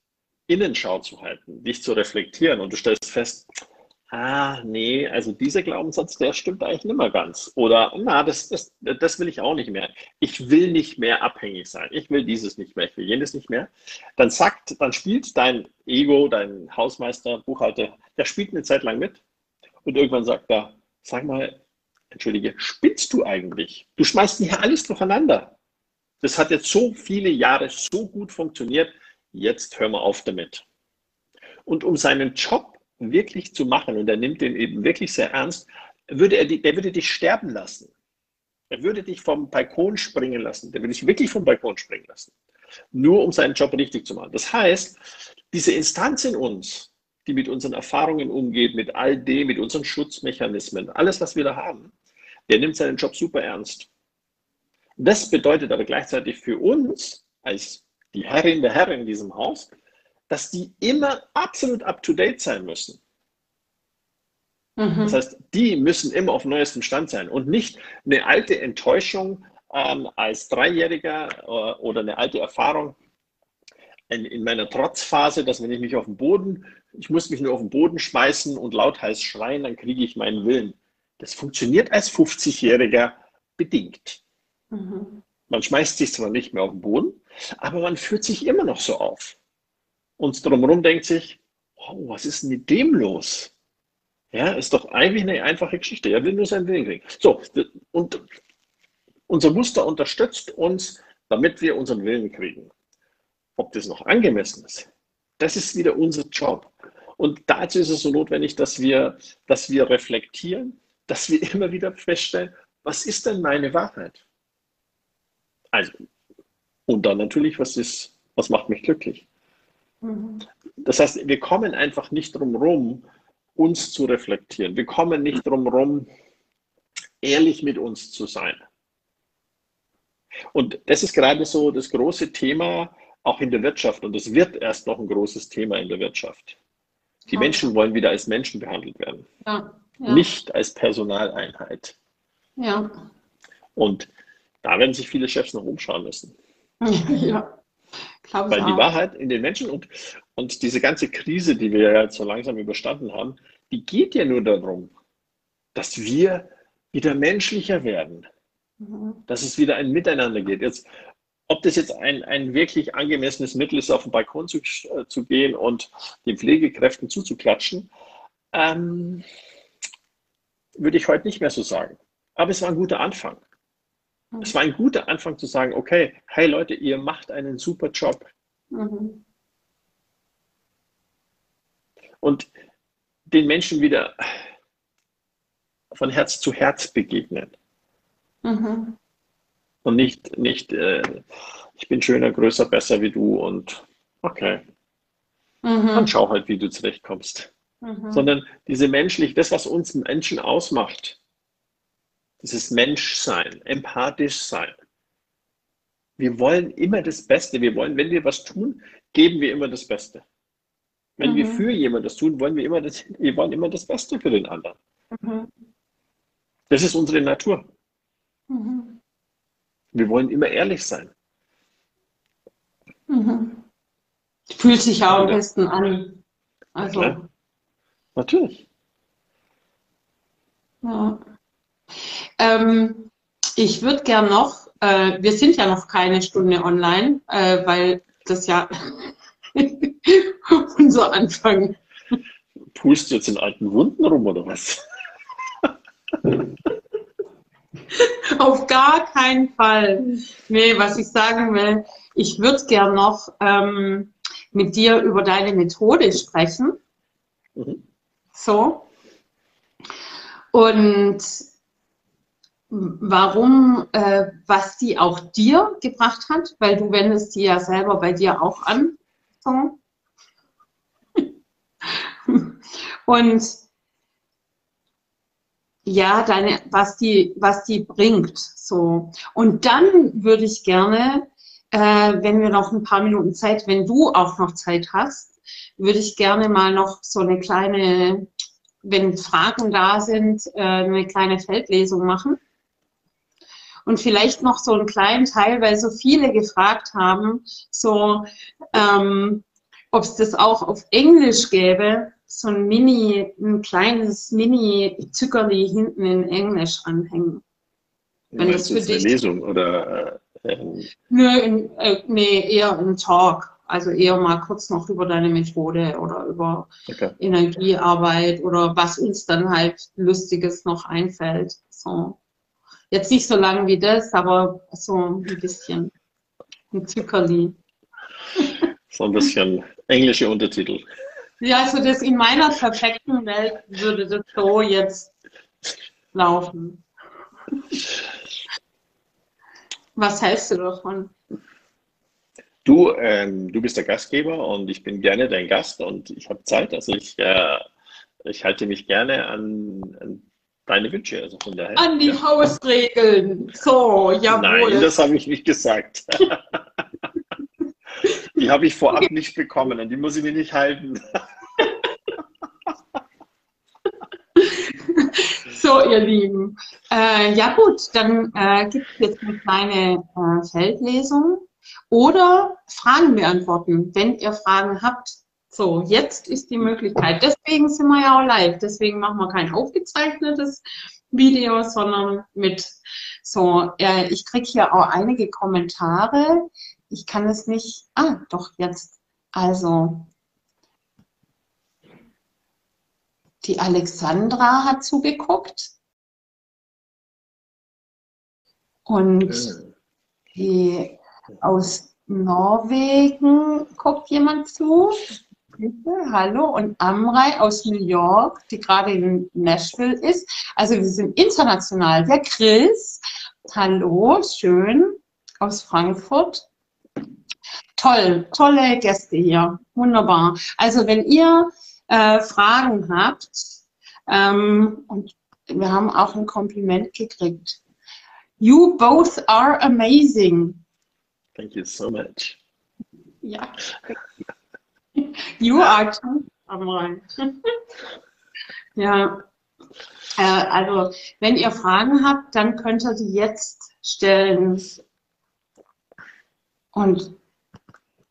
Innenschau zu halten, dich zu reflektieren und du stellst fest, ah, nee, also dieser Glaubenssatz, der stimmt eigentlich nicht mehr ganz. Oder, na, das, das, das will ich auch nicht mehr. Ich will nicht mehr abhängig sein. Ich will dieses nicht mehr. Ich will jenes nicht mehr. Dann sagt, dann spielt dein Ego, dein Hausmeister, Buchhalter, der spielt eine Zeit lang mit. Und irgendwann sagt er, sag mal, entschuldige, spinnst du eigentlich? Du schmeißt hier alles durcheinander. Das hat jetzt so viele Jahre so gut funktioniert. Jetzt hör mal auf damit. Und um seinen Job wirklich zu machen, und er nimmt den eben wirklich sehr ernst, würde er, der würde dich sterben lassen. Er würde dich vom Balkon springen lassen. Der würde dich wirklich vom Balkon springen lassen. Nur um seinen Job richtig zu machen. Das heißt, diese Instanz in uns, die mit unseren Erfahrungen umgeht, mit all dem, mit unseren Schutzmechanismen, alles, was wir da haben, der nimmt seinen Job super ernst. Das bedeutet aber gleichzeitig für uns als die Herrin der Herren in diesem Haus, dass die immer absolut up-to-date sein müssen. Mhm. Das heißt, die müssen immer auf neuestem Stand sein und nicht eine alte Enttäuschung ähm, als Dreijähriger äh, oder eine alte Erfahrung in, in, meiner Trotzphase, dass wenn ich mich auf den Boden, ich muss mich nur auf den Boden schmeißen und lauthals schreien, dann kriege ich meinen Willen. Das funktioniert als 50-Jähriger bedingt. Mhm. Man schmeißt sich zwar nicht mehr auf den Boden, aber man führt sich immer noch so auf und drumherum denkt sich, oh, was ist denn mit dem los? Ja, ist doch eigentlich eine einfache Geschichte. Er will nur seinen Willen kriegen. So, und unser Muster unterstützt uns, damit wir unseren Willen kriegen. Ob das noch angemessen ist, das ist wieder unser Job. Und dazu ist es so notwendig, dass wir, dass wir reflektieren, dass wir immer wieder feststellen, was ist denn meine Wahrheit? Also, und dann natürlich, was ist, was macht mich glücklich? Das heißt, wir kommen einfach nicht drum rum, uns zu reflektieren. Wir kommen nicht drum rum, ehrlich mit uns zu sein. Und das ist gerade so das große Thema auch in der Wirtschaft. Und es wird erst noch ein großes Thema in der Wirtschaft. Die ja. Menschen wollen wieder als Menschen behandelt werden. Ja. ja. nicht als Personaleinheit. Ja. Und da werden sich viele Chefs noch umschauen müssen. Ja, glaube Weil die Wahrheit in den Menschen und, und diese ganze Krise, die wir jetzt so langsam überstanden haben, die geht ja nur darum, dass wir wieder menschlicher werden. Mhm. Dass es wieder ein Miteinander geht. Jetzt, ob das jetzt ein, ein wirklich angemessenes Mittel ist, auf den Balkon zu, äh, zu gehen und den Pflegekräften zuzuklatschen, ähm, würde ich heute nicht mehr so sagen. Aber es war ein guter Anfang. Mhm. Es war ein guter Anfang zu sagen, okay, hey Leute, ihr macht einen super Job. Mhm. Und den Menschen wieder von Herz zu Herz begegnen. Mhm. Und nicht, nicht äh, ich bin schöner, größer, besser wie du und okay. Mhm. Dann schau halt, wie du zurechtkommst. Mhm. Sondern diese menschlich, das, was uns Menschen ausmacht, dieses Menschsein, empathisch sein. Wir wollen immer das Beste. Wir wollen, wenn wir was tun, geben wir immer das Beste. Wenn mhm. wir für jemanden das tun, wollen wir immer das, wir wollen immer das Beste für den anderen. Mhm. Das ist unsere Natur. Mhm. Wir wollen immer ehrlich sein. Mhm. Fühlt sich ja am besten an. Also. Ja, natürlich. Ja. Ähm, ich würde gern noch, äh, wir sind ja noch keine Stunde online, äh, weil das ja unser Anfang. Pust jetzt in alten Wunden rum oder was? Auf gar keinen Fall. Nee, was ich sagen will, ich würde gern noch ähm, mit dir über deine Methode sprechen. Mhm. So. Und warum, äh, was die auch dir gebracht hat, weil du wendest die ja selber bei dir auch an. So. Und ja, deine, was die, was die bringt. So. Und dann würde ich gerne, äh, wenn wir noch ein paar Minuten Zeit, wenn du auch noch Zeit hast, würde ich gerne mal noch so eine kleine, wenn Fragen da sind, äh, eine kleine Feldlesung machen. Und vielleicht noch so einen kleinen Teil, weil so viele gefragt haben, so ähm, ob es das auch auf Englisch gäbe, so ein Mini, ein kleines Mini-Zuckerli hinten in Englisch anhängen. Wenn das für dich. Eine Lesung oder? Äh, ähm, Nö, in, äh, nee, eher ein Talk. Also eher mal kurz noch über deine Methode oder über okay. Energiearbeit oder was uns dann halt Lustiges noch einfällt. So. Jetzt nicht so lang wie das, aber so ein bisschen. Ein Zuckerli. So ein bisschen englische Untertitel. Ja, also das in meiner perfekten Welt würde das so jetzt laufen. Was hältst du davon? Du, ähm, du bist der Gastgeber und ich bin gerne dein Gast und ich habe Zeit. Also ich, äh, ich halte mich gerne an, an deine Wünsche. Also von daher, An die ja. Hausregeln. So, jawohl. Nein, das habe ich nicht gesagt. die habe ich vorab okay. nicht bekommen und die muss ich mir nicht halten. so, ihr Lieben. Äh, ja gut, dann äh, gibt es jetzt eine kleine äh, Feldlesung oder Fragen beantworten, wenn ihr Fragen habt. So, jetzt ist die Möglichkeit. Deswegen sind wir ja auch live. Deswegen machen wir kein aufgezeichnetes Video, sondern mit so, äh, ich kriege hier auch einige Kommentare. Ich kann es nicht, ah, doch jetzt. Also, die Alexandra hat zugeguckt. Und die aus Norwegen guckt jemand zu. Bitte, hallo. Und Amrei aus New York, die gerade in Nashville ist. Also wir sind international. Der Chris, hallo, schön, aus Frankfurt. Toll, tolle Gäste hier. Wunderbar. Also wenn ihr äh, Fragen habt, ähm, und wir haben auch ein Kompliment gekriegt. You both are amazing. Thank you so much. Ja. You are too. ja. Äh, also, wenn ihr Fragen habt, dann könnt ihr die jetzt stellen. Und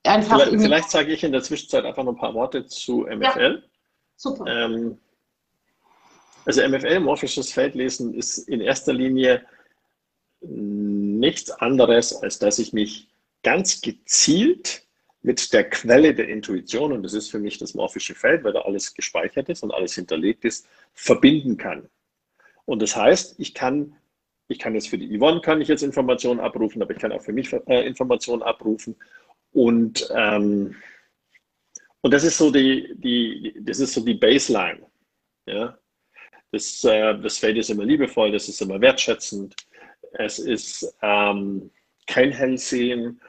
einfach. Vielleicht, vielleicht sage ich in der Zwischenzeit einfach noch ein paar Worte zu MFL. Ja, super. Ähm, also MFL, morphisches Feldlesen, ist in erster Linie nichts anderes, als dass ich mich ganz gezielt mit der Quelle der Intuition, und das ist für mich das morphische Feld, weil da alles gespeichert ist und alles hinterlegt ist, verbinden kann. Und das heißt, ich kann, ich kann jetzt für die Yvonne kann ich jetzt Informationen abrufen, aber ich kann auch für mich äh, Informationen abrufen. Und, ähm, und das ist so die, die, das ist so die Baseline. Ja? Das, äh, das Feld ist immer liebevoll, das ist immer wertschätzend. Es ist ähm, kein Hellsehen,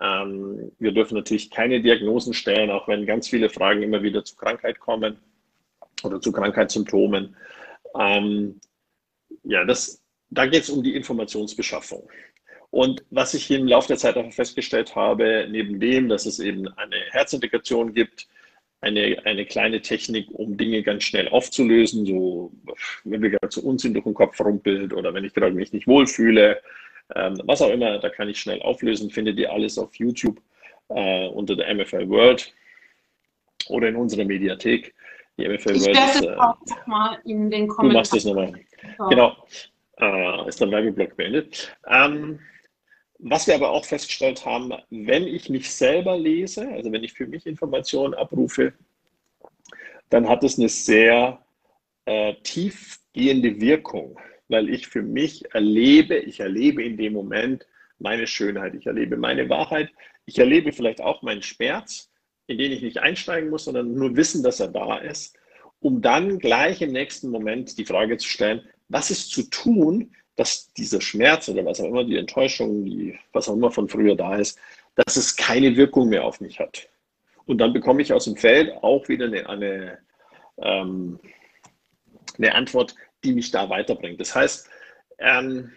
ähm, wir dürfen natürlich keine Diagnosen stellen, auch wenn ganz viele Fragen immer wieder zu Krankheit kommen oder zu Krankheitssymptomen. Ähm, ja, das, da geht es um die Informationsbeschaffung. Und was ich im Laufe der Zeit auch festgestellt habe, neben dem, dass es eben eine Herzintegration gibt, eine, eine kleine Technik, um Dinge ganz schnell aufzulösen, so wenn wir gerade zu Unsinn durch den Kopf rumpelt oder wenn ich gerade mich nicht wohlfühle ähm, was auch immer, da kann ich schnell auflösen, findet ihr alles auf YouTube äh, unter der MFL World oder in unserer Mediathek. Die MFL ich World werde ist, äh, auch nochmal in den Kommentaren. Du machst das nochmal. Ja. Genau. Äh, ist der Werbeblock beendet. Ähm, was wir aber auch festgestellt haben, wenn ich mich selber lese, also wenn ich für mich Informationen abrufe, dann hat es eine sehr äh, tiefgehende Wirkung weil ich für mich erlebe, ich erlebe in dem Moment meine Schönheit, ich erlebe meine Wahrheit, ich erlebe vielleicht auch meinen Schmerz, in den ich nicht einsteigen muss, sondern nur wissen, dass er da ist, um dann gleich im nächsten Moment die Frage zu stellen, was ist zu tun, dass dieser Schmerz oder was auch immer, die Enttäuschung, die, was auch immer von früher da ist, dass es keine Wirkung mehr auf mich hat. Und dann bekomme ich aus dem Feld auch wieder eine, eine, ähm, eine Antwort, die mich da weiterbringt. Das heißt, ähm,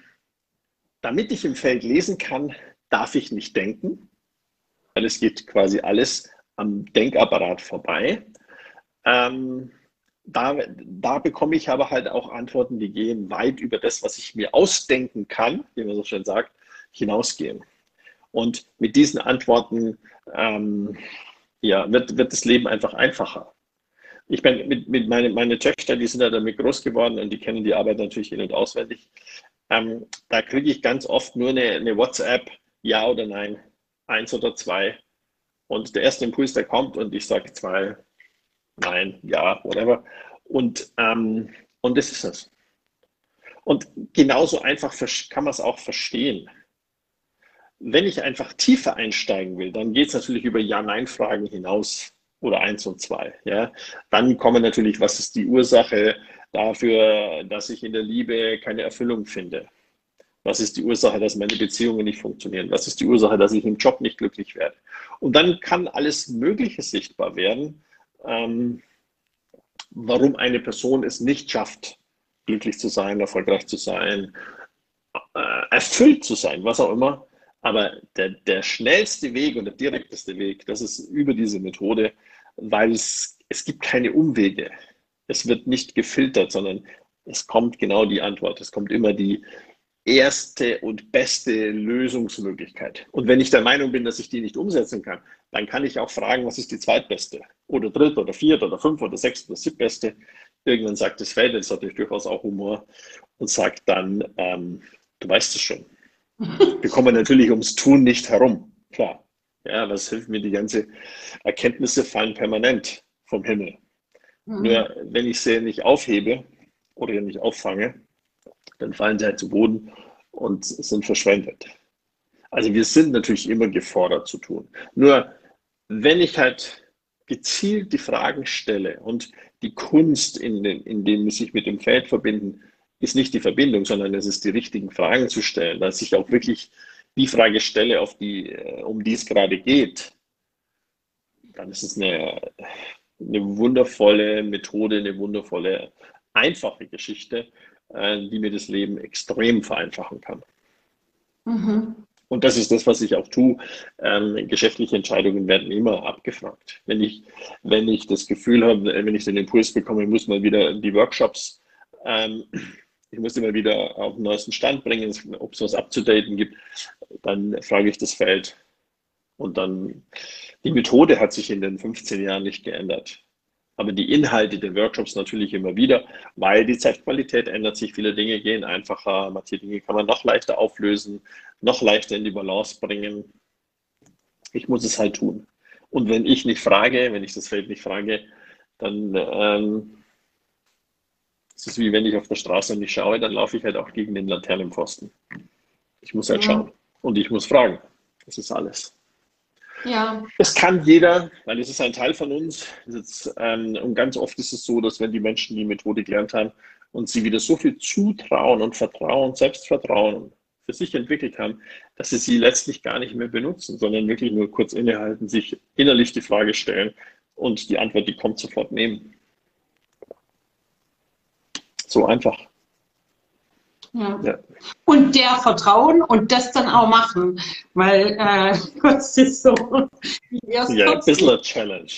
damit ich im Feld lesen kann, darf ich nicht denken, weil es geht quasi alles am Denkapparat vorbei. Ähm, da, da bekomme ich aber halt auch Antworten, die gehen weit über das, was ich mir ausdenken kann, wie man so schön sagt, hinausgehen. Und mit diesen Antworten ähm, ja, wird, wird das Leben einfach einfacher ich bin mit, mit meine, meine Töchter, die sind ja damit groß geworden und die kennen die Arbeit natürlich in- und auswendig. Ähm, da kriege ich ganz oft nur eine, eine WhatsApp, ja oder nein, eins oder zwei. Und der erste Impuls, der kommt und ich sage zwei, nein, ja, whatever. Und, ähm, und das ist es. Und genauso einfach kann man es auch verstehen. Wenn ich einfach tiefer einsteigen will, dann geht es natürlich über Ja-Nein-Fragen hinaus oder eins und zwei. Ja. Dann kommen natürlich, was ist die Ursache dafür, dass ich in der Liebe keine Erfüllung finde? Was ist die Ursache, dass meine Beziehungen nicht funktionieren? Was ist die Ursache, dass ich im Job nicht glücklich werde? Und dann kann alles Mögliche sichtbar werden, ähm, warum eine Person es nicht schafft, glücklich zu sein, erfolgreich zu sein, äh, erfüllt zu sein, was auch immer. Aber der, der schnellste Weg und der direkteste Weg, das ist über diese Methode, weil es, es gibt keine Umwege. Es wird nicht gefiltert, sondern es kommt genau die Antwort. Es kommt immer die erste und beste Lösungsmöglichkeit. Und wenn ich der Meinung bin, dass ich die nicht umsetzen kann, dann kann ich auch fragen, was ist die zweitbeste oder dritte oder vierte oder fünfte oder sechste oder siebtbeste. Irgendwann sagt das Feld, das hat natürlich durchaus auch Humor und sagt dann, ähm, du weißt es schon. Wir kommen natürlich ums Tun nicht herum, klar. Ja, was hilft mir? Die ganze Erkenntnisse fallen permanent vom Himmel. Mhm. Nur wenn ich sie nicht aufhebe oder nicht auffange, dann fallen sie halt zu Boden und sind verschwendet. Also wir sind natürlich immer gefordert zu tun. Nur wenn ich halt gezielt die Fragen stelle und die Kunst in, den, in dem sich mit dem Feld verbinden, ist nicht die Verbindung, sondern es ist die richtigen Fragen zu stellen, dass ich auch wirklich die Frage stelle, auf die, äh, um die es gerade geht, dann ist es eine, eine wundervolle Methode, eine wundervolle, einfache Geschichte, äh, die mir das Leben extrem vereinfachen kann. Mhm. Und das ist das, was ich auch tue. Ähm, geschäftliche Entscheidungen werden immer abgefragt. Wenn ich, wenn ich das Gefühl habe, wenn ich den Impuls bekomme, muss mal wieder die Workshops ähm, ich muss immer wieder auf den neuesten Stand bringen, ob es was abzudaten gibt, dann frage ich das Feld. Und dann, die Methode hat sich in den 15 Jahren nicht geändert. Aber die Inhalte der Workshops natürlich immer wieder, weil die Zeitqualität ändert sich, viele Dinge gehen einfacher, manche Dinge kann man noch leichter auflösen, noch leichter in die Balance bringen. Ich muss es halt tun. Und wenn ich nicht frage, wenn ich das Feld nicht frage, dann ähm, ist es wie wenn ich auf der Straße nicht schaue, dann laufe ich halt auch gegen den Laternenpfosten. Ich muss halt ja. schauen und ich muss fragen. Das ist alles. Ja. Es kann jeder, weil es ist ein Teil von uns. Jetzt, ähm, und ganz oft ist es so, dass wenn die Menschen die Methode gelernt haben und sie wieder so viel Zutrauen und Vertrauen, Selbstvertrauen für sich entwickelt haben, dass sie sie letztlich gar nicht mehr benutzen, sondern wirklich nur kurz innehalten, sich innerlich die Frage stellen und die Antwort, die kommt, sofort nehmen. So einfach. Ja. ja. Und der vertrauen und das dann auch machen, weil äh, das ist so. Wie erst ja, ein bisschen eine Challenge.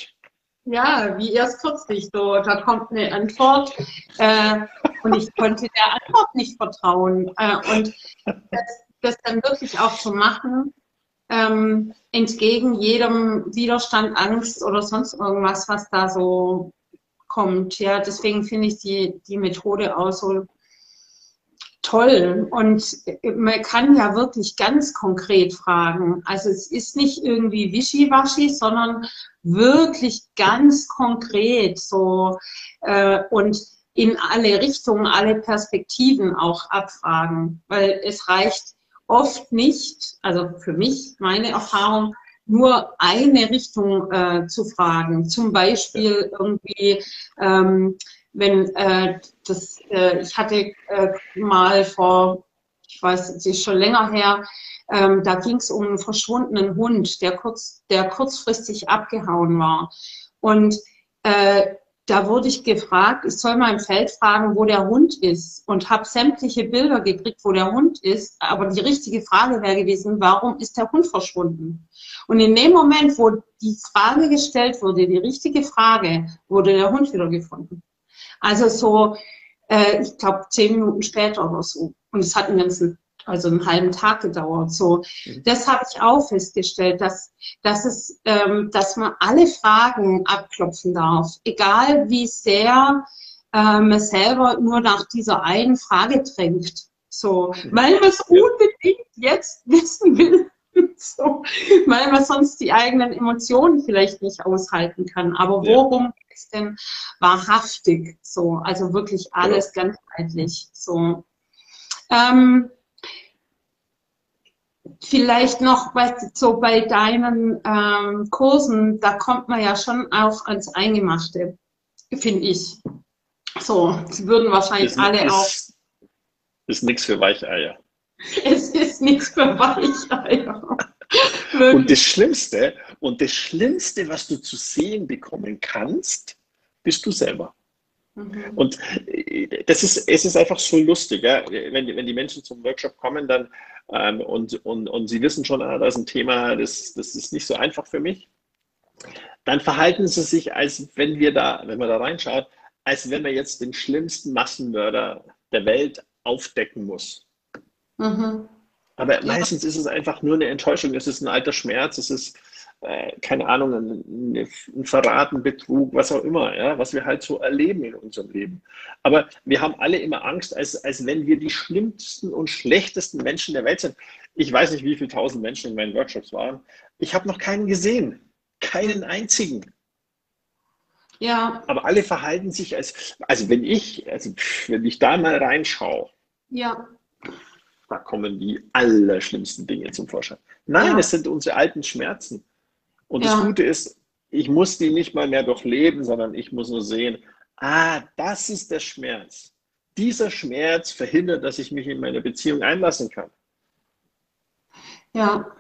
Ja, wie erst kürzlich so, da kommt eine Antwort äh, und ich konnte der Antwort nicht vertrauen. Äh, und das, das, dann wirklich auch zu machen, ähm, entgegen jedem Widerstand, Angst oder sonst irgendwas, was da so kommt. Ja, deswegen finde ich die, die Methode auch so toll. Und man kann ja wirklich ganz konkret fragen. Also es ist nicht irgendwie wischiwaschi, sondern wirklich ganz konkret so äh, und in alle Richtungen, alle Perspektiven auch abfragen. Weil es reicht oft nicht, also für mich, meine Erfahrung, nur eine Richtung äh, zu fragen. Zum Beispiel irgendwie, ähm, wenn äh, das, äh, ich hatte äh, mal vor, ich weiß, es ist schon länger her, ähm, da ging es um einen verschwundenen Hund, der kurz, der kurzfristig abgehauen war. Und äh, da wurde ich gefragt, ich soll mal im Feld fragen, wo der Hund ist und habe sämtliche Bilder gekriegt, wo der Hund ist. Aber die richtige Frage wäre gewesen, warum ist der Hund verschwunden? Und in dem Moment, wo die Frage gestellt wurde, die richtige Frage, wurde der Hund wieder gefunden. Also so, äh, ich glaube, zehn Minuten später oder so. Und es hat einen ganzen, also einen halben Tag gedauert. So, mhm. das habe ich auch festgestellt, dass, dass es, ähm, dass man alle Fragen abklopfen darf, egal wie sehr äh, man selber nur nach dieser einen Frage drängt. So, mhm. weil man es unbedingt jetzt wissen will. so, weil man sonst die eigenen Emotionen vielleicht nicht aushalten kann. Aber worum ja. ist denn wahrhaftig? So, also wirklich alles ja. ganzheitlich. So. Ähm, vielleicht noch so bei deinen ähm, Kursen, da kommt man ja schon auch ans Eingemachte, finde ich. So, sie würden wahrscheinlich ist, alle ist, auch. Ist nichts für Weicheier. Es ist nichts für Weicheier. und das Schlimmste, und das Schlimmste, was du zu sehen bekommen kannst, bist du selber. Mhm. Und äh, das ist, es ist einfach so lustig, ja? wenn, wenn die Menschen zum Workshop kommen dann ähm, und, und, und sie wissen schon, ah, das ist ein Thema, das, das ist nicht so einfach für mich, dann verhalten sie sich, als wenn wir da, wenn man da reinschaut, als wenn man jetzt den schlimmsten Massenmörder der Welt aufdecken muss. Mhm. Aber ja. meistens ist es einfach nur eine Enttäuschung, es ist ein alter Schmerz, es ist, äh, keine Ahnung, ein, ein Verrat, ein Betrug, was auch immer, ja, was wir halt so erleben in unserem Leben. Aber wir haben alle immer Angst, als, als wenn wir die schlimmsten und schlechtesten Menschen der Welt sind. Ich weiß nicht, wie viele tausend Menschen in meinen Workshops waren. Ich habe noch keinen gesehen. Keinen einzigen. Ja. Aber alle verhalten sich als, also wenn ich, also wenn ich da mal reinschaue, ja da kommen die allerschlimmsten Dinge zum Vorschein. Nein, ja. es sind unsere alten Schmerzen. Und ja. das Gute ist, ich muss die nicht mal mehr durchleben, sondern ich muss nur sehen, ah, das ist der Schmerz. Dieser Schmerz verhindert, dass ich mich in meine Beziehung einlassen kann. Ja.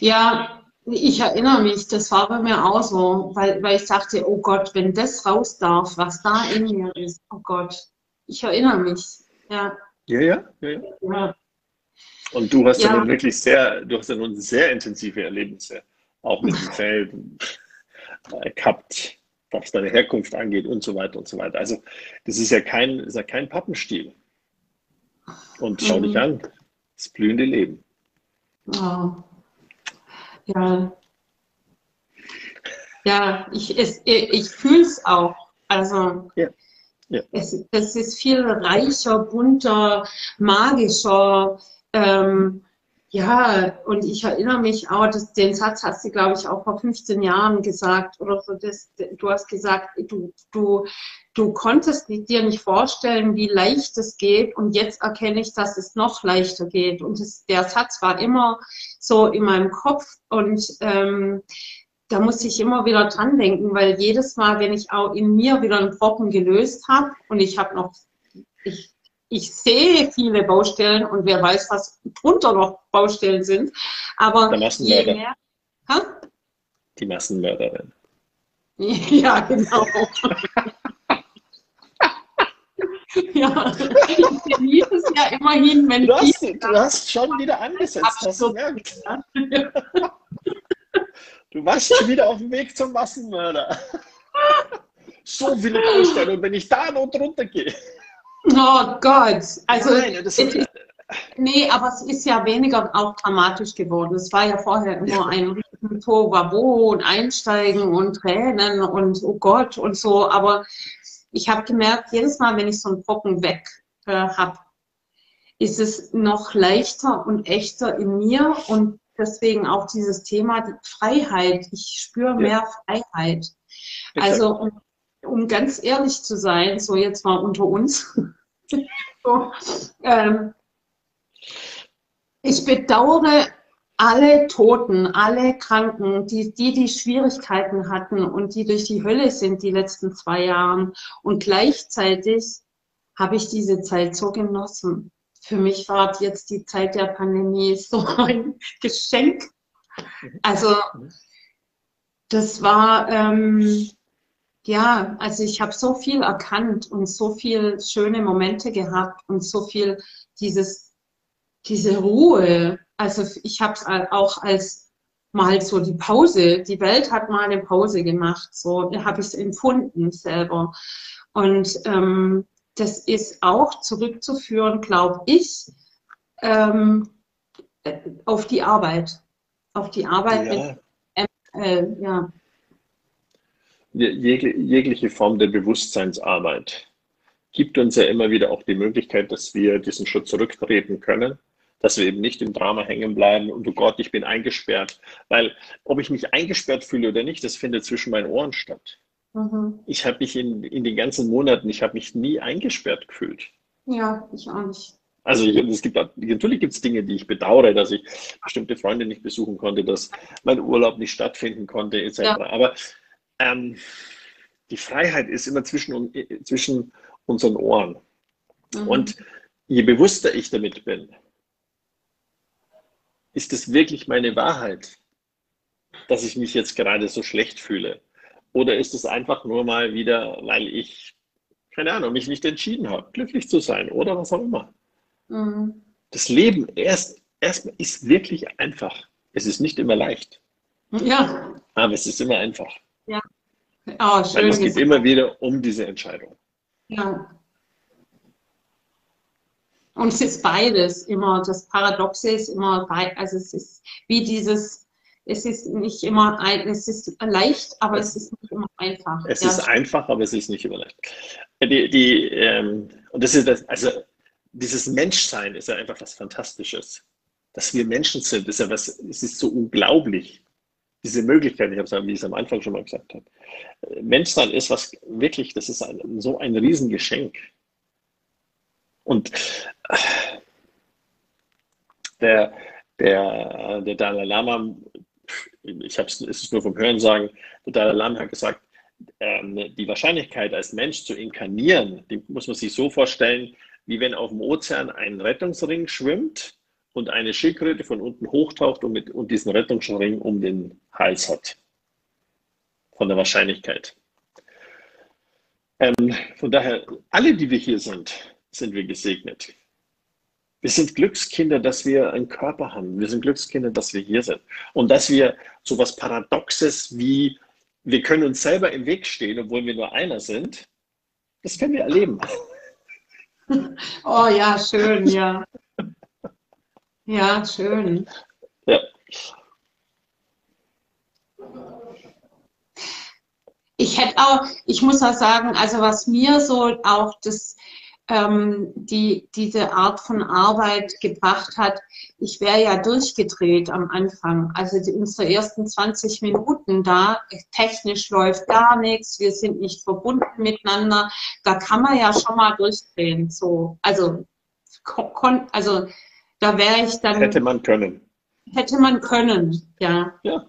Ja, ich erinnere mich, das war bei mir auch so, weil, weil ich dachte, oh Gott, wenn das raus darf, was da in mir ist, oh Gott, ich erinnere mich. Ja. Ja, ja, ja. ja. Und du hast ja. ja nun wirklich sehr, du hast ja nun sehr intensive Erlebnisse auch mit dem Feld gehabt. was deine Herkunft angeht und so weiter und so weiter. Also das ist ja kein, ist ja kein Pappenstiel. Und schau mhm. dich an, das blühende Leben. Oh. Ja. Ja, ich, es, ich fühle es auch. Also ja. Ja. Es, es ist viel reicher, bunter, magischer. Ähm, ja, und ich erinnere mich auch, dass, den Satz hast du, glaube ich, auch vor 15 Jahren gesagt oder so. Das, du hast gesagt, du, du, du konntest dir nicht vorstellen, wie leicht es geht. Und jetzt erkenne ich, dass es noch leichter geht. Und das, der Satz war immer so in meinem Kopf. Und ähm, da muss ich immer wieder dran denken, weil jedes Mal, wenn ich auch in mir wieder einen Brocken gelöst habe und ich habe noch, ich ich sehe viele Baustellen und wer weiß, was drunter noch Baustellen sind. Aber Der Massenmörder. Mehr, Die Massenmörderin. Ja, genau. ja, ich genieße es ja immerhin, wenn du hast, du hast schon wieder angesetzt, hast du gemerkt. Du warst schon wieder auf dem Weg zum Massenmörder. so viele Baustellen und wenn ich da noch drunter gehe. Oh Gott, also Nein, das ist, nee, aber es ist ja weniger auch dramatisch geworden. Es war ja vorher immer ein riesen Tohuwabo und Einsteigen und Tränen und oh Gott und so. Aber ich habe gemerkt, jedes Mal, wenn ich so einen Brocken weg äh, habe, ist es noch leichter und echter in mir und deswegen auch dieses Thema die Freiheit. Ich spüre mehr Freiheit. Also um, ganz ehrlich zu sein, so jetzt mal unter uns, so, ähm, ich bedauere alle Toten, alle Kranken, die, die die Schwierigkeiten hatten und die durch die Hölle sind die letzten zwei Jahre. Und gleichzeitig habe ich diese Zeit so genossen. Für mich war jetzt die Zeit der Pandemie so ein Geschenk. Also das war, ähm, ja, also ich habe so viel erkannt und so viel schöne Momente gehabt und so viel dieses, diese Ruhe. Also ich habe es auch als mal so die Pause, die Welt hat mal eine Pause gemacht, so habe ich es empfunden selber. Und ähm, das ist auch zurückzuführen, glaube ich, ähm, auf die Arbeit. Auf die Arbeit ja. mit ML, ja jegliche Form der Bewusstseinsarbeit gibt uns ja immer wieder auch die Möglichkeit, dass wir diesen Schritt zurücktreten können, dass wir eben nicht im Drama hängen bleiben und oh Gott, ich bin eingesperrt. Weil ob ich mich eingesperrt fühle oder nicht, das findet zwischen meinen Ohren statt. Mhm. Ich habe mich in, in den ganzen Monaten, ich habe mich nie eingesperrt gefühlt. Ja, ich auch nicht. Also ich, es gibt natürlich gibt es Dinge, die ich bedauere, dass ich bestimmte Freunde nicht besuchen konnte, dass mein Urlaub nicht stattfinden konnte, etc. Ja. Aber ähm, die Freiheit ist immer zwischen, zwischen unseren Ohren. Mhm. Und je bewusster ich damit bin, ist es wirklich meine Wahrheit, dass ich mich jetzt gerade so schlecht fühle? Oder ist es einfach nur mal wieder, weil ich, keine Ahnung, mich nicht entschieden habe, glücklich zu sein oder was auch immer? Mhm. Das Leben erst, erstmal ist wirklich einfach. Es ist nicht immer leicht. Ja. Aber es ist immer einfach. Ja. Oh, schön. Weil es geht immer wieder um diese Entscheidung. Ja. Und es ist beides immer. Das Paradoxe ist immer beides. Also es ist wie dieses, es ist nicht immer ein, es ist leicht, aber es ist nicht immer einfach. Es ja. ist einfach, aber es ist nicht immer leicht. Die, die, ähm, und das ist das, also dieses Menschsein ist ja einfach was Fantastisches. Dass wir Menschen sind, ist ja was, es ist so unglaublich diese Möglichkeit, ich habe es, wie ich es am Anfang schon mal gesagt habe. Menschsein ist was wirklich, das ist ein, so ein Riesengeschenk. Und der, der, der Dalai Lama, ich habe es, nur vom Hören sagen, der Dalai Lama hat gesagt, ähm, die Wahrscheinlichkeit als Mensch zu inkarnieren, die muss man sich so vorstellen, wie wenn auf dem Ozean ein Rettungsring schwimmt und eine Schildkröte von unten hochtaucht und, mit, und diesen Rettungsring um den Hals hat. Von der Wahrscheinlichkeit. Ähm, von daher, alle, die wir hier sind, sind wir gesegnet. Wir sind Glückskinder, dass wir einen Körper haben. Wir sind Glückskinder, dass wir hier sind. Und dass wir so etwas Paradoxes wie wir können uns selber im Weg stehen, obwohl wir nur einer sind. Das können wir erleben. Oh ja, schön, ja. Ja, schön. Ja. Ich hätte auch, ich muss auch sagen, also was mir so auch das, ähm, die, diese Art von Arbeit gebracht hat, ich wäre ja durchgedreht am Anfang. Also die, unsere ersten 20 Minuten da, technisch läuft gar nichts, wir sind nicht verbunden miteinander. Da kann man ja schon mal durchdrehen. So, also, also da wäre ich dann. Hätte man können. Hätte man können, ja. Ja.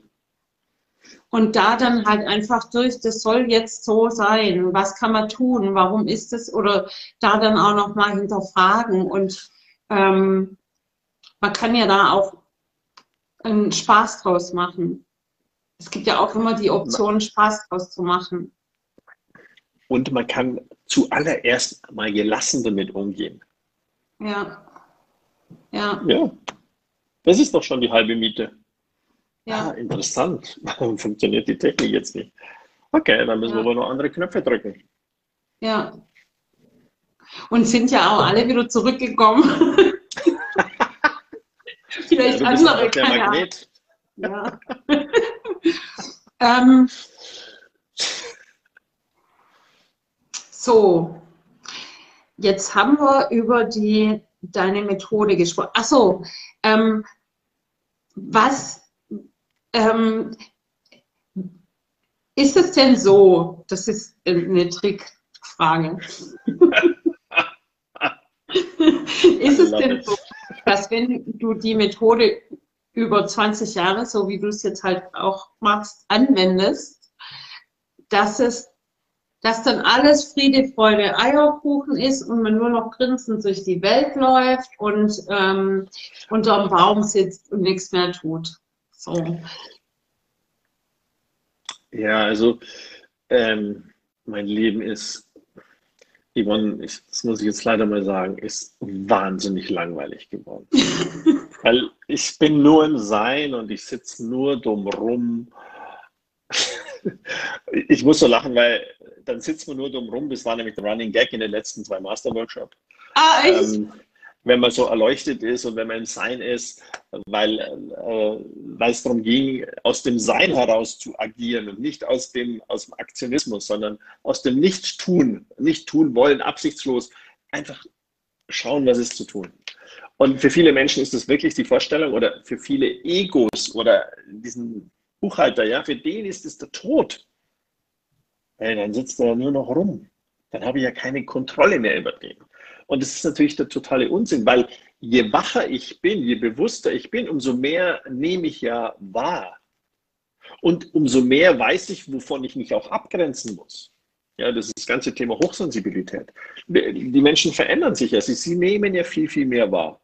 Und da dann halt einfach durch, das soll jetzt so sein. Was kann man tun? Warum ist es? Oder da dann auch noch mal hinterfragen. Und ähm, man kann ja da auch einen Spaß draus machen. Es gibt ja auch immer die Option, Spaß draus zu machen. Und man kann zuallererst mal gelassen damit umgehen. Ja. Ja. Ja. Das ist doch schon die halbe Miete. Ja. Ah, interessant. Warum funktioniert die Technik jetzt nicht? Okay, dann müssen Ja. wir aber noch andere Knöpfe drücken. Ja. Und sind ja auch alle wieder zurückgekommen. Vielleicht Ja, andere, der. Magnet. Ja. ähm, so, jetzt haben wir über die, deine Methode gesprochen. Achso, ähm, was ähm, ist es denn so? Das ist eine Trickfrage. ist es denn so, dass wenn du die Methode über 20 Jahre, so wie du es jetzt halt auch machst, anwendest, dass es, dass dann alles Friede, Freude, Eierkuchen ist und man nur noch grinsend durch die Welt läuft und ähm, unterm Baum sitzt und nichts mehr tut. So. Ja, also ähm, mein Leben ist, Yvonne, ich, das muss ich jetzt leider mal sagen, ist wahnsinnig langweilig geworden. Weil ich bin nur im Sein und ich sitze nur dumm rum. Ich muss so lachen, weil dann sitzt man nur dumm rum. Das war nämlich der Running Gag in den letzten zwei Master-Workshops. Ah, echt? Ähm, wenn man so erleuchtet ist und wenn man im Sein ist, weil, äh, es darum ging, aus dem Sein heraus zu agieren und nicht aus dem, aus dem Aktionismus, sondern aus dem Nichtstun, nicht tun wollen, absichtslos, einfach schauen, was ist zu tun. Und für viele Menschen ist das wirklich die Vorstellung oder für viele Egos oder diesen Buchhalter, ja, für den ist es der Tod. Hey, dann sitzt er nur noch rum. Dann habe ich ja keine Kontrolle mehr über den. Und das ist natürlich der totale Unsinn, weil je wacher ich bin, je bewusster ich bin, umso mehr nehme ich ja wahr. Und umso mehr weiß ich, wovon ich mich auch abgrenzen muss. Ja, das ist das ganze Thema Hochsensibilität. Die Menschen verändern sich ja. Sie, sie nehmen ja viel, viel mehr wahr.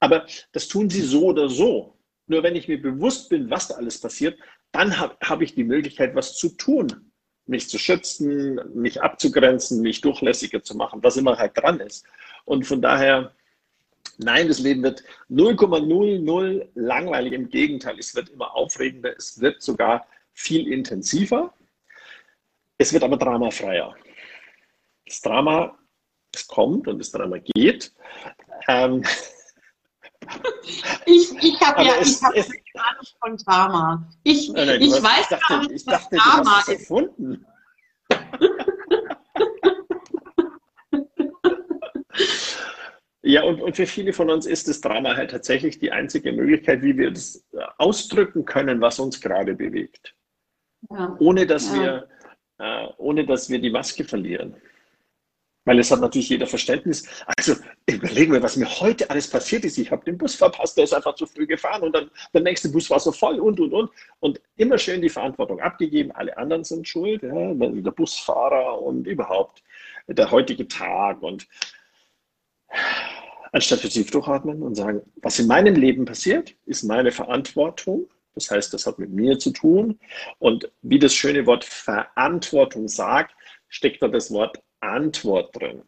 Aber das tun sie so oder so. Nur wenn ich mir bewusst bin, was da alles passiert, dann habe hab ich die Möglichkeit, was zu tun. Mich zu schützen, mich abzugrenzen, mich durchlässiger zu machen, was immer halt dran ist. Und von daher, nein, das Leben wird 0,00 langweilig. Im Gegenteil, es wird immer aufregender, es wird sogar viel intensiver. Es wird aber dramafreier. Das Drama, es kommt und das Drama geht. Ähm, Ich, ich habe ja es- ich hab es- keine Ahnung von Drama. Ich, Nein, du ich hast- weiß ich dachte, gar nicht, ich was dachte, du Drama hast es erfunden. Ja, und, und für viele von uns ist das Drama halt tatsächlich die einzige Möglichkeit, wie wir das äh, ausdrücken können, was uns gerade bewegt. Ja. Ohne dass, Ja. wir, äh, ohne dass wir die Maske verlieren. Weil es hat natürlich jeder Verständnis. Also überlegen wir, was mir heute alles passiert ist. Ich habe den Bus verpasst, der ist einfach zu früh gefahren und dann der nächste Bus war so voll und und und. Und immer schön die Verantwortung abgegeben. Alle anderen sind schuld, ja, der Busfahrer und überhaupt der heutige Tag. Und anstatt wir tief durchatmen und sagen, was in meinem Leben passiert, ist meine Verantwortung. Das heißt, das hat mit mir zu tun. Und wie das schöne Wort Verantwortung sagt, steckt da das Wort Antwort drin.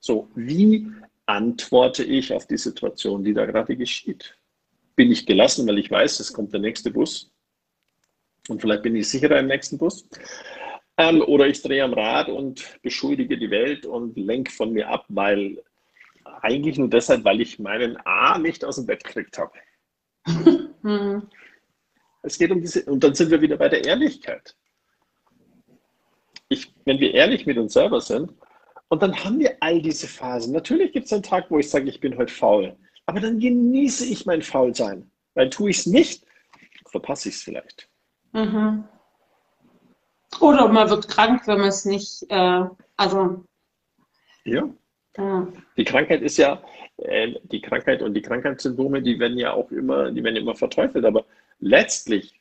So, wie antworte ich auf die Situation, die da gerade geschieht? Bin ich gelassen, weil ich weiß, es kommt der nächste Bus? Und vielleicht bin ich sicherer im nächsten Bus. Ähm, oder ich drehe am Rad und beschuldige die Welt und lenke von mir ab, weil eigentlich nur deshalb, weil ich meinen A nicht aus dem Bett gekriegt habe. Mhm. Es geht um diese, und dann sind wir wieder bei der Ehrlichkeit. Ich, wenn wir ehrlich mit uns selber sind, und dann haben wir all diese Phasen. Natürlich gibt es einen Tag, wo ich sage, ich bin heute faul. Aber dann genieße ich mein Faulsein. Weil tue ich es nicht, verpasse ich es vielleicht. Mhm. Oder man wird krank, wenn man es nicht, äh, also. Ja. ja. Die Krankheit ist ja, äh, die Krankheit und die Krankheitssymptome, die werden ja auch immer, die werden immer verteufelt. Aber letztlich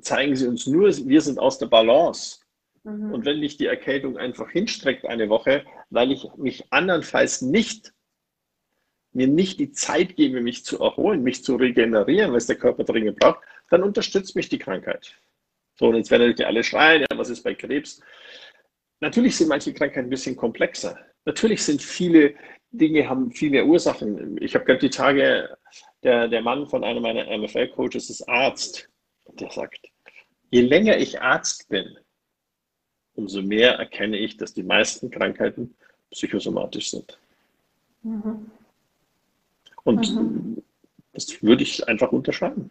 zeigen sie uns nur, wir sind aus der Balance. Mhm. Und wenn mich die Erkältung einfach hinstreckt eine Woche, weil ich mich andernfalls nicht, mir nicht die Zeit gebe, mich zu erholen, mich zu regenerieren, was der Körper dringend braucht, dann unterstützt mich die Krankheit. So, und jetzt werden natürlich alle schreien, ja, was ist bei Krebs? Natürlich sind manche Krankheiten ein bisschen komplexer. Natürlich sind viele Dinge, haben viele Ursachen. Ich habe gerade die Tage, der, der Mann von einem meiner MFL-Coaches ist Arzt. Der sagt, je länger ich Arzt bin, umso mehr erkenne ich, dass die meisten Krankheiten psychosomatisch sind. Mhm. Und mhm. das würde ich einfach unterscheiden.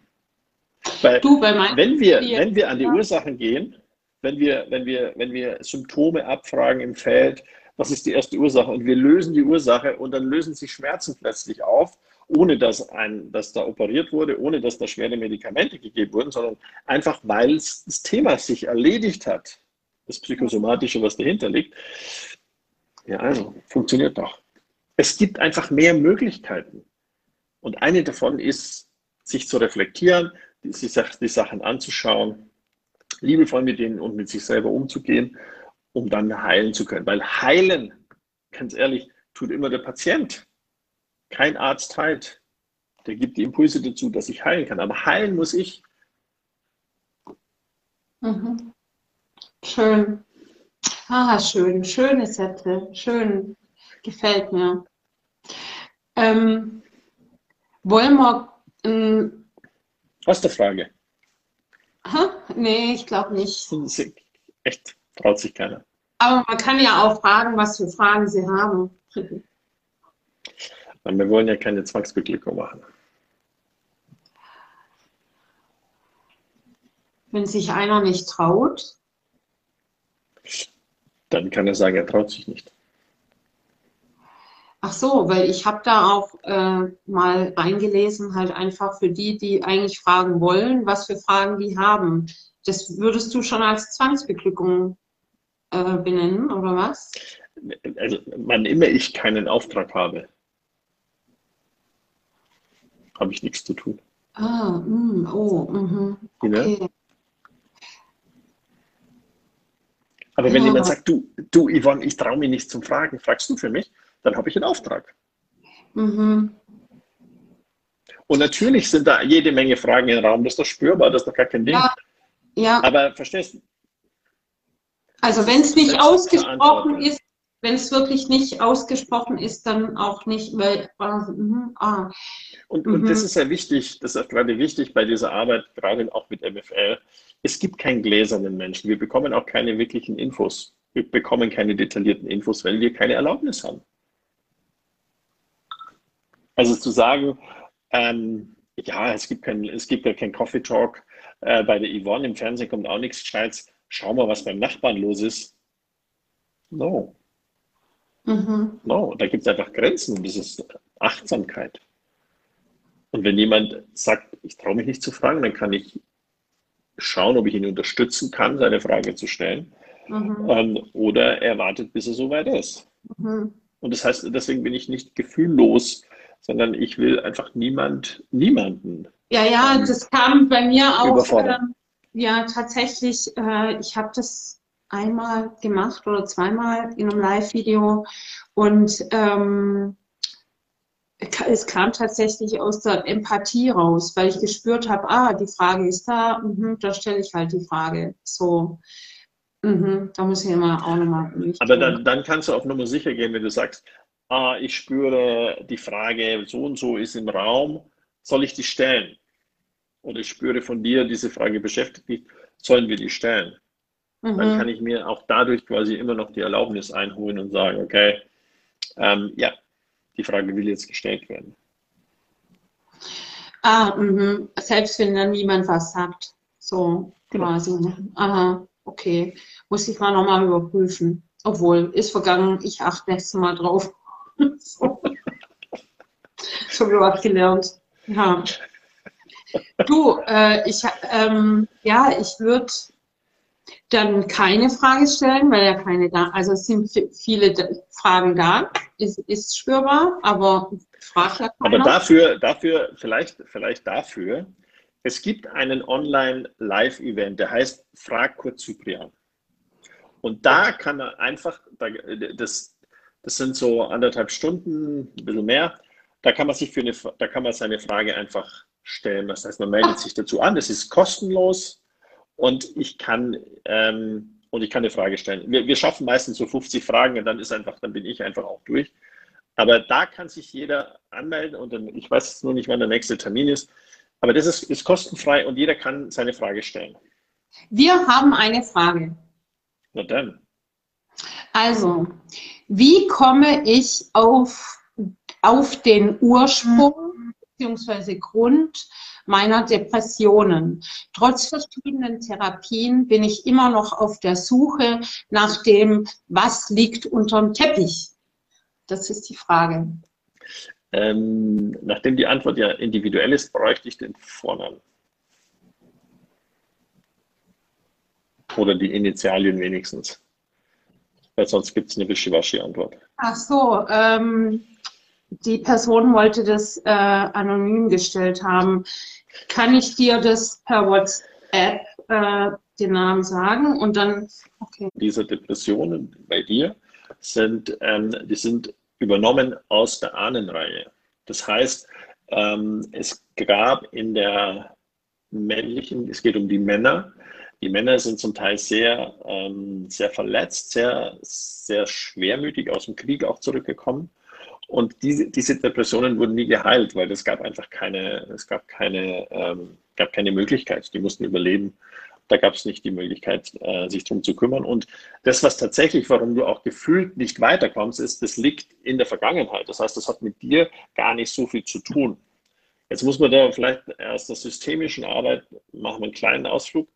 Weil, du, wenn, wir, wenn wir an die ja. Ursachen gehen, wenn wir, wenn, wir, wenn wir Symptome abfragen im Feld, was ist die erste Ursache und wir lösen die Ursache und dann lösen sich Schmerzen plötzlich auf, ohne dass, ein, dass da operiert wurde, ohne dass da schwere Medikamente gegeben wurden, sondern einfach, weil das Thema sich erledigt hat das Psychosomatische, was dahinter liegt. Ja, also, funktioniert doch. Es gibt einfach mehr Möglichkeiten. Und eine davon ist, sich zu reflektieren, die, die Sachen anzuschauen, liebevoll mit denen und mit sich selber umzugehen, um dann heilen zu können. Weil heilen, ganz ehrlich, tut immer der Patient. Kein Arzt heilt. Der gibt die Impulse dazu, dass ich heilen kann. Aber heilen muss ich. Mhm. Schön. Ah, schön. Schöne Sätze. Schön. Gefällt mir. Ähm, wollen wir. Ähm, Hast du eine Frage? Ha? Nee, ich glaube nicht. Echt, traut sich keiner. Aber man kann ja auch fragen, was für Fragen Sie haben. Wir wollen ja keine Zwangsbeglückung machen. Wenn sich einer nicht traut, dann kann er sagen, er traut sich nicht. Ach so, weil ich habe da auch äh, mal reingelesen, halt einfach für die, die eigentlich fragen wollen, was für Fragen die haben. Das würdest du schon als Zwangsbeglückung äh, benennen, oder was? Also, wann immer ich keinen Auftrag habe, habe ich nichts zu tun. Ah, mm, oh, mm, okay. Ja? Aber wenn ja. jemand sagt, du, du Yvonne, ich traue mich nicht zum Fragen, fragst du für mich, dann habe ich einen Auftrag. Mhm. Und natürlich sind da jede Menge Fragen im Raum, das ist doch spürbar, das ist doch gar kein Ding. Ja. ja. Aber verstehst du? Also wenn es nicht ausgesprochen ist, wenn es wirklich nicht ausgesprochen ist, dann auch nicht, weil. Uh, ah. und, und das mhm. ist ja wichtig, das ist gerade wichtig bei dieser Arbeit, gerade auch mit MFL. Es gibt keinen gläsernen Menschen. Wir bekommen auch keine wirklichen Infos. Wir bekommen keine detaillierten Infos, weil wir keine Erlaubnis haben. Also zu sagen, ähm, ja, es gibt, kein, es gibt ja kein Coffee Talk, äh, bei der Yvonne im Fernsehen kommt auch nichts Gescheites, schau mal, was beim Nachbarn los ist. No. Mhm. No, da gibt es einfach Grenzen und das ist Achtsamkeit. Und wenn jemand sagt, ich traue mich nicht zu fragen, dann kann ich schauen, ob ich ihn unterstützen kann, seine Frage zu stellen. Mhm. Ähm, oder er wartet, bis er soweit ist. Mhm. Und das heißt, deswegen bin ich nicht gefühllos, sondern ich will einfach niemand, niemanden. Ja, ja, ähm, das kam bei mir auch. Äh, ja, tatsächlich, äh, ich habe das einmal gemacht oder zweimal in einem Live-Video und ähm, es kam tatsächlich aus der Empathie raus, weil ich gespürt habe, ah, die Frage ist da, mh, da stelle ich halt die Frage. So, mh, da muss ich immer auch nochmal. Aber dann, dann kannst du auf Nummer sicher gehen, wenn du sagst, ah, ich spüre die Frage, so und so ist im Raum, soll ich die stellen? Oder ich spüre von dir, diese Frage beschäftigt mich, sollen wir die stellen? Mhm. Dann kann ich mir auch dadurch quasi immer noch die Erlaubnis einholen und sagen, okay, ähm, ja, die Frage will jetzt gestellt werden. Ah, mh. selbst wenn dann niemand was sagt. So genau. quasi. Aha, okay. Muss ich mal nochmal überprüfen. Obwohl, ist vergangen, ich achte nächstes Mal drauf. so. Schon wieder was gelernt. Ja. Du, äh, ich, ähm, ja, ich würde dann keine Frage stellen, weil ja keine da, also es sind viele Fragen da, ist, ist spürbar, aber fragt ja keiner. Aber dafür, dafür, vielleicht, vielleicht dafür, es gibt einen Online-Live-Event, der heißt Frag kurz Cyprian. Und da kann er einfach, das, das sind so anderthalb Stunden, ein bisschen mehr, da kann man sich für eine, da kann man seine Frage einfach stellen. Das heißt, man meldet sich dazu an, das ist kostenlos und ich kann, ähm, und ich kann eine Frage stellen. Wir, wir schaffen meistens so 50 Fragen und dann ist einfach, dann bin ich einfach auch durch. Aber da kann sich jeder anmelden und dann, ich weiß jetzt nur nicht, wann der nächste Termin ist, aber das ist, ist kostenfrei und jeder kann seine Frage stellen. Wir haben eine Frage. Na dann. Also, wie komme ich auf, auf den Ursprung bzw. Grund meiner Depressionen. Trotz verschiedenen Therapien bin ich immer noch auf der Suche nach dem, was liegt unterm Teppich. Das ist die Frage. Ähm, nachdem die Antwort ja individuell ist, bräuchte ich den Vornamen. Oder die Initialien wenigstens. Weil sonst gibt es eine Wischiwaschi-Antwort. Ach so, ähm, die Person wollte das äh, anonym gestellt haben. Kann ich dir das per WhatsApp äh, den Namen sagen und dann. Okay. Diese Depressionen bei dir sind, ähm, die sind übernommen aus der Ahnenreihe. Das heißt, ähm, es gab in der männlichen, es geht um die Männer. Die Männer sind zum Teil sehr, ähm, sehr verletzt, sehr, sehr schwermütig aus dem Krieg auch zurückgekommen und diese, diese Depressionen wurden nie geheilt, weil es gab einfach keine, es gab keine, ähm, gab keine Möglichkeit. Die mussten überleben. Da gab es nicht die Möglichkeit, äh, sich darum zu kümmern. Und das, was tatsächlich, warum du auch gefühlt nicht weiterkommst, ist, das liegt in der Vergangenheit. Das heißt, das hat mit dir gar nicht so viel zu tun. Jetzt muss man da vielleicht aus der systemischen Arbeit machen wir einen kleinen Ausflug.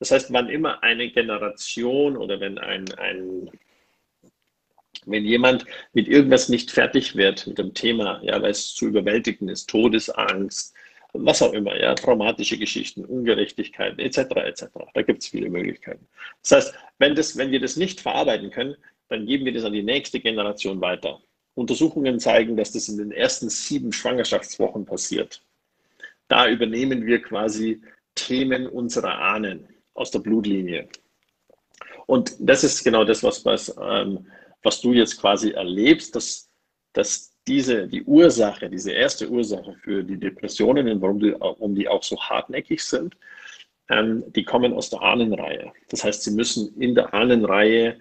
Das heißt, wann immer eine Generation oder wenn ein, ein wenn jemand mit irgendwas nicht fertig wird mit dem Thema, ja, weil es zu überwältigen ist, Todesangst, was auch immer, ja, traumatische Geschichten, Ungerechtigkeit, etc., etc. Da gibt es viele Möglichkeiten. Das heißt, wenn, das, wenn wir das nicht verarbeiten können, dann geben wir das an die nächste Generation weiter. Untersuchungen zeigen, dass das in den ersten sieben Schwangerschaftswochen passiert. Da übernehmen wir quasi Themen unserer Ahnen aus der Blutlinie. Und das ist genau das, was, was ähm, was du jetzt quasi erlebst, dass, dass diese, die Ursache, diese erste Ursache für die Depressionen warum die, warum die auch so hartnäckig sind, ähm, die kommen aus der Ahnenreihe. Das heißt, sie müssen in der Ahnenreihe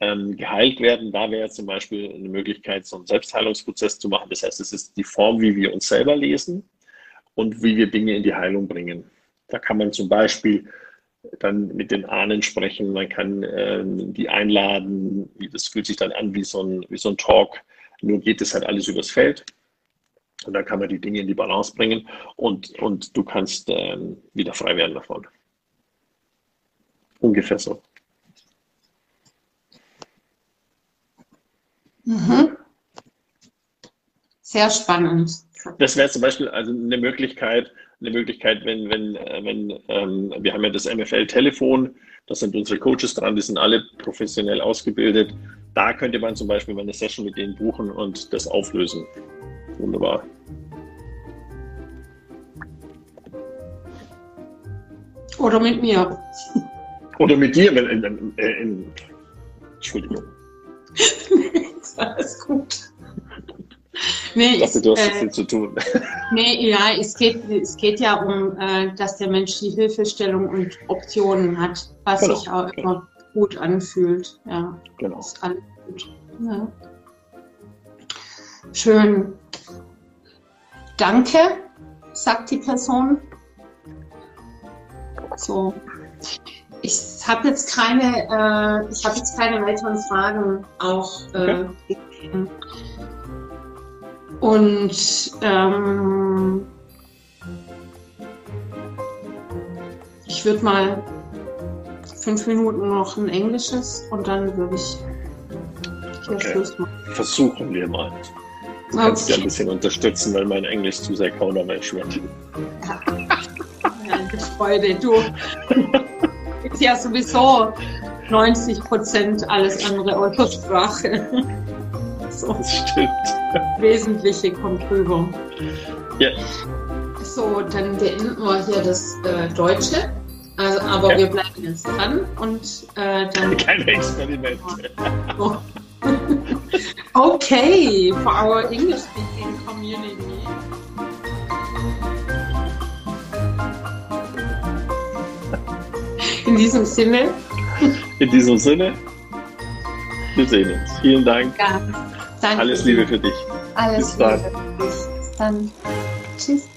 ähm, geheilt werden. Da wäre zum Beispiel eine Möglichkeit, so einen Selbstheilungsprozess zu machen. Das heißt, es ist die Form, wie wir uns selber lesen und wie wir Dinge in die Heilung bringen. Da kann man zum Beispiel dann mit den Ahnen sprechen, man kann ähm, die einladen, das fühlt sich dann an wie so, ein, wie so ein Talk, nur geht es halt alles übers Feld. Und dann kann man die Dinge in die Balance bringen und, und du kannst ähm, wieder frei werden davon. Ungefähr so. Mhm. Sehr spannend. Das wäre zum Beispiel also eine Möglichkeit, eine Möglichkeit, wenn, wenn, äh, wenn ähm, wir haben ja das MFL-Telefon, da sind unsere Coaches dran, die sind alle professionell ausgebildet. Da könnte man zum Beispiel mal eine Session mit denen buchen und das auflösen. Wunderbar. Oder mit mir. Oder mit dir, wenn in, in, in Entschuldigung. alles gut. Nee, dachte, du hast äh, viel zu tun. Nee, ja, es geht, es geht ja um, äh, dass der Mensch die Hilfestellung und Optionen hat, was genau, sich auch genau. immer gut anfühlt. Ja, genau. Ist alles gut. Ja. Schön. Danke, sagt die Person. So. Ich habe jetzt keine, äh, ich habe jetzt keine weiteren Fragen auch. Äh, okay. Und ähm, ich würde mal fünf Minuten noch ein Englisches und dann würde ich okay. Schluss machen. Versuchen wir mal. Du kannst okay. ja ein bisschen unterstützen, weil mein Englisch zu sehr kauderwelsch wird. Ja. ja, Freude, du. Ist ja sowieso 90 Prozent alles andere Autosprache. So. Das stimmt. Wesentliche kommt rüber. Ja. So, dann beenden wir hier das äh, Deutsche. Also, aber ja. wir bleiben jetzt dran und äh, dann. Keine Experimente. Oh. okay, for our English speaking community. In diesem Sinne. In diesem Sinne. Wir sehen uns. Vielen Dank. Ja, danke. Alles Liebe für dich. Alles Bis Liebe dann. Bis dann. Tschüss.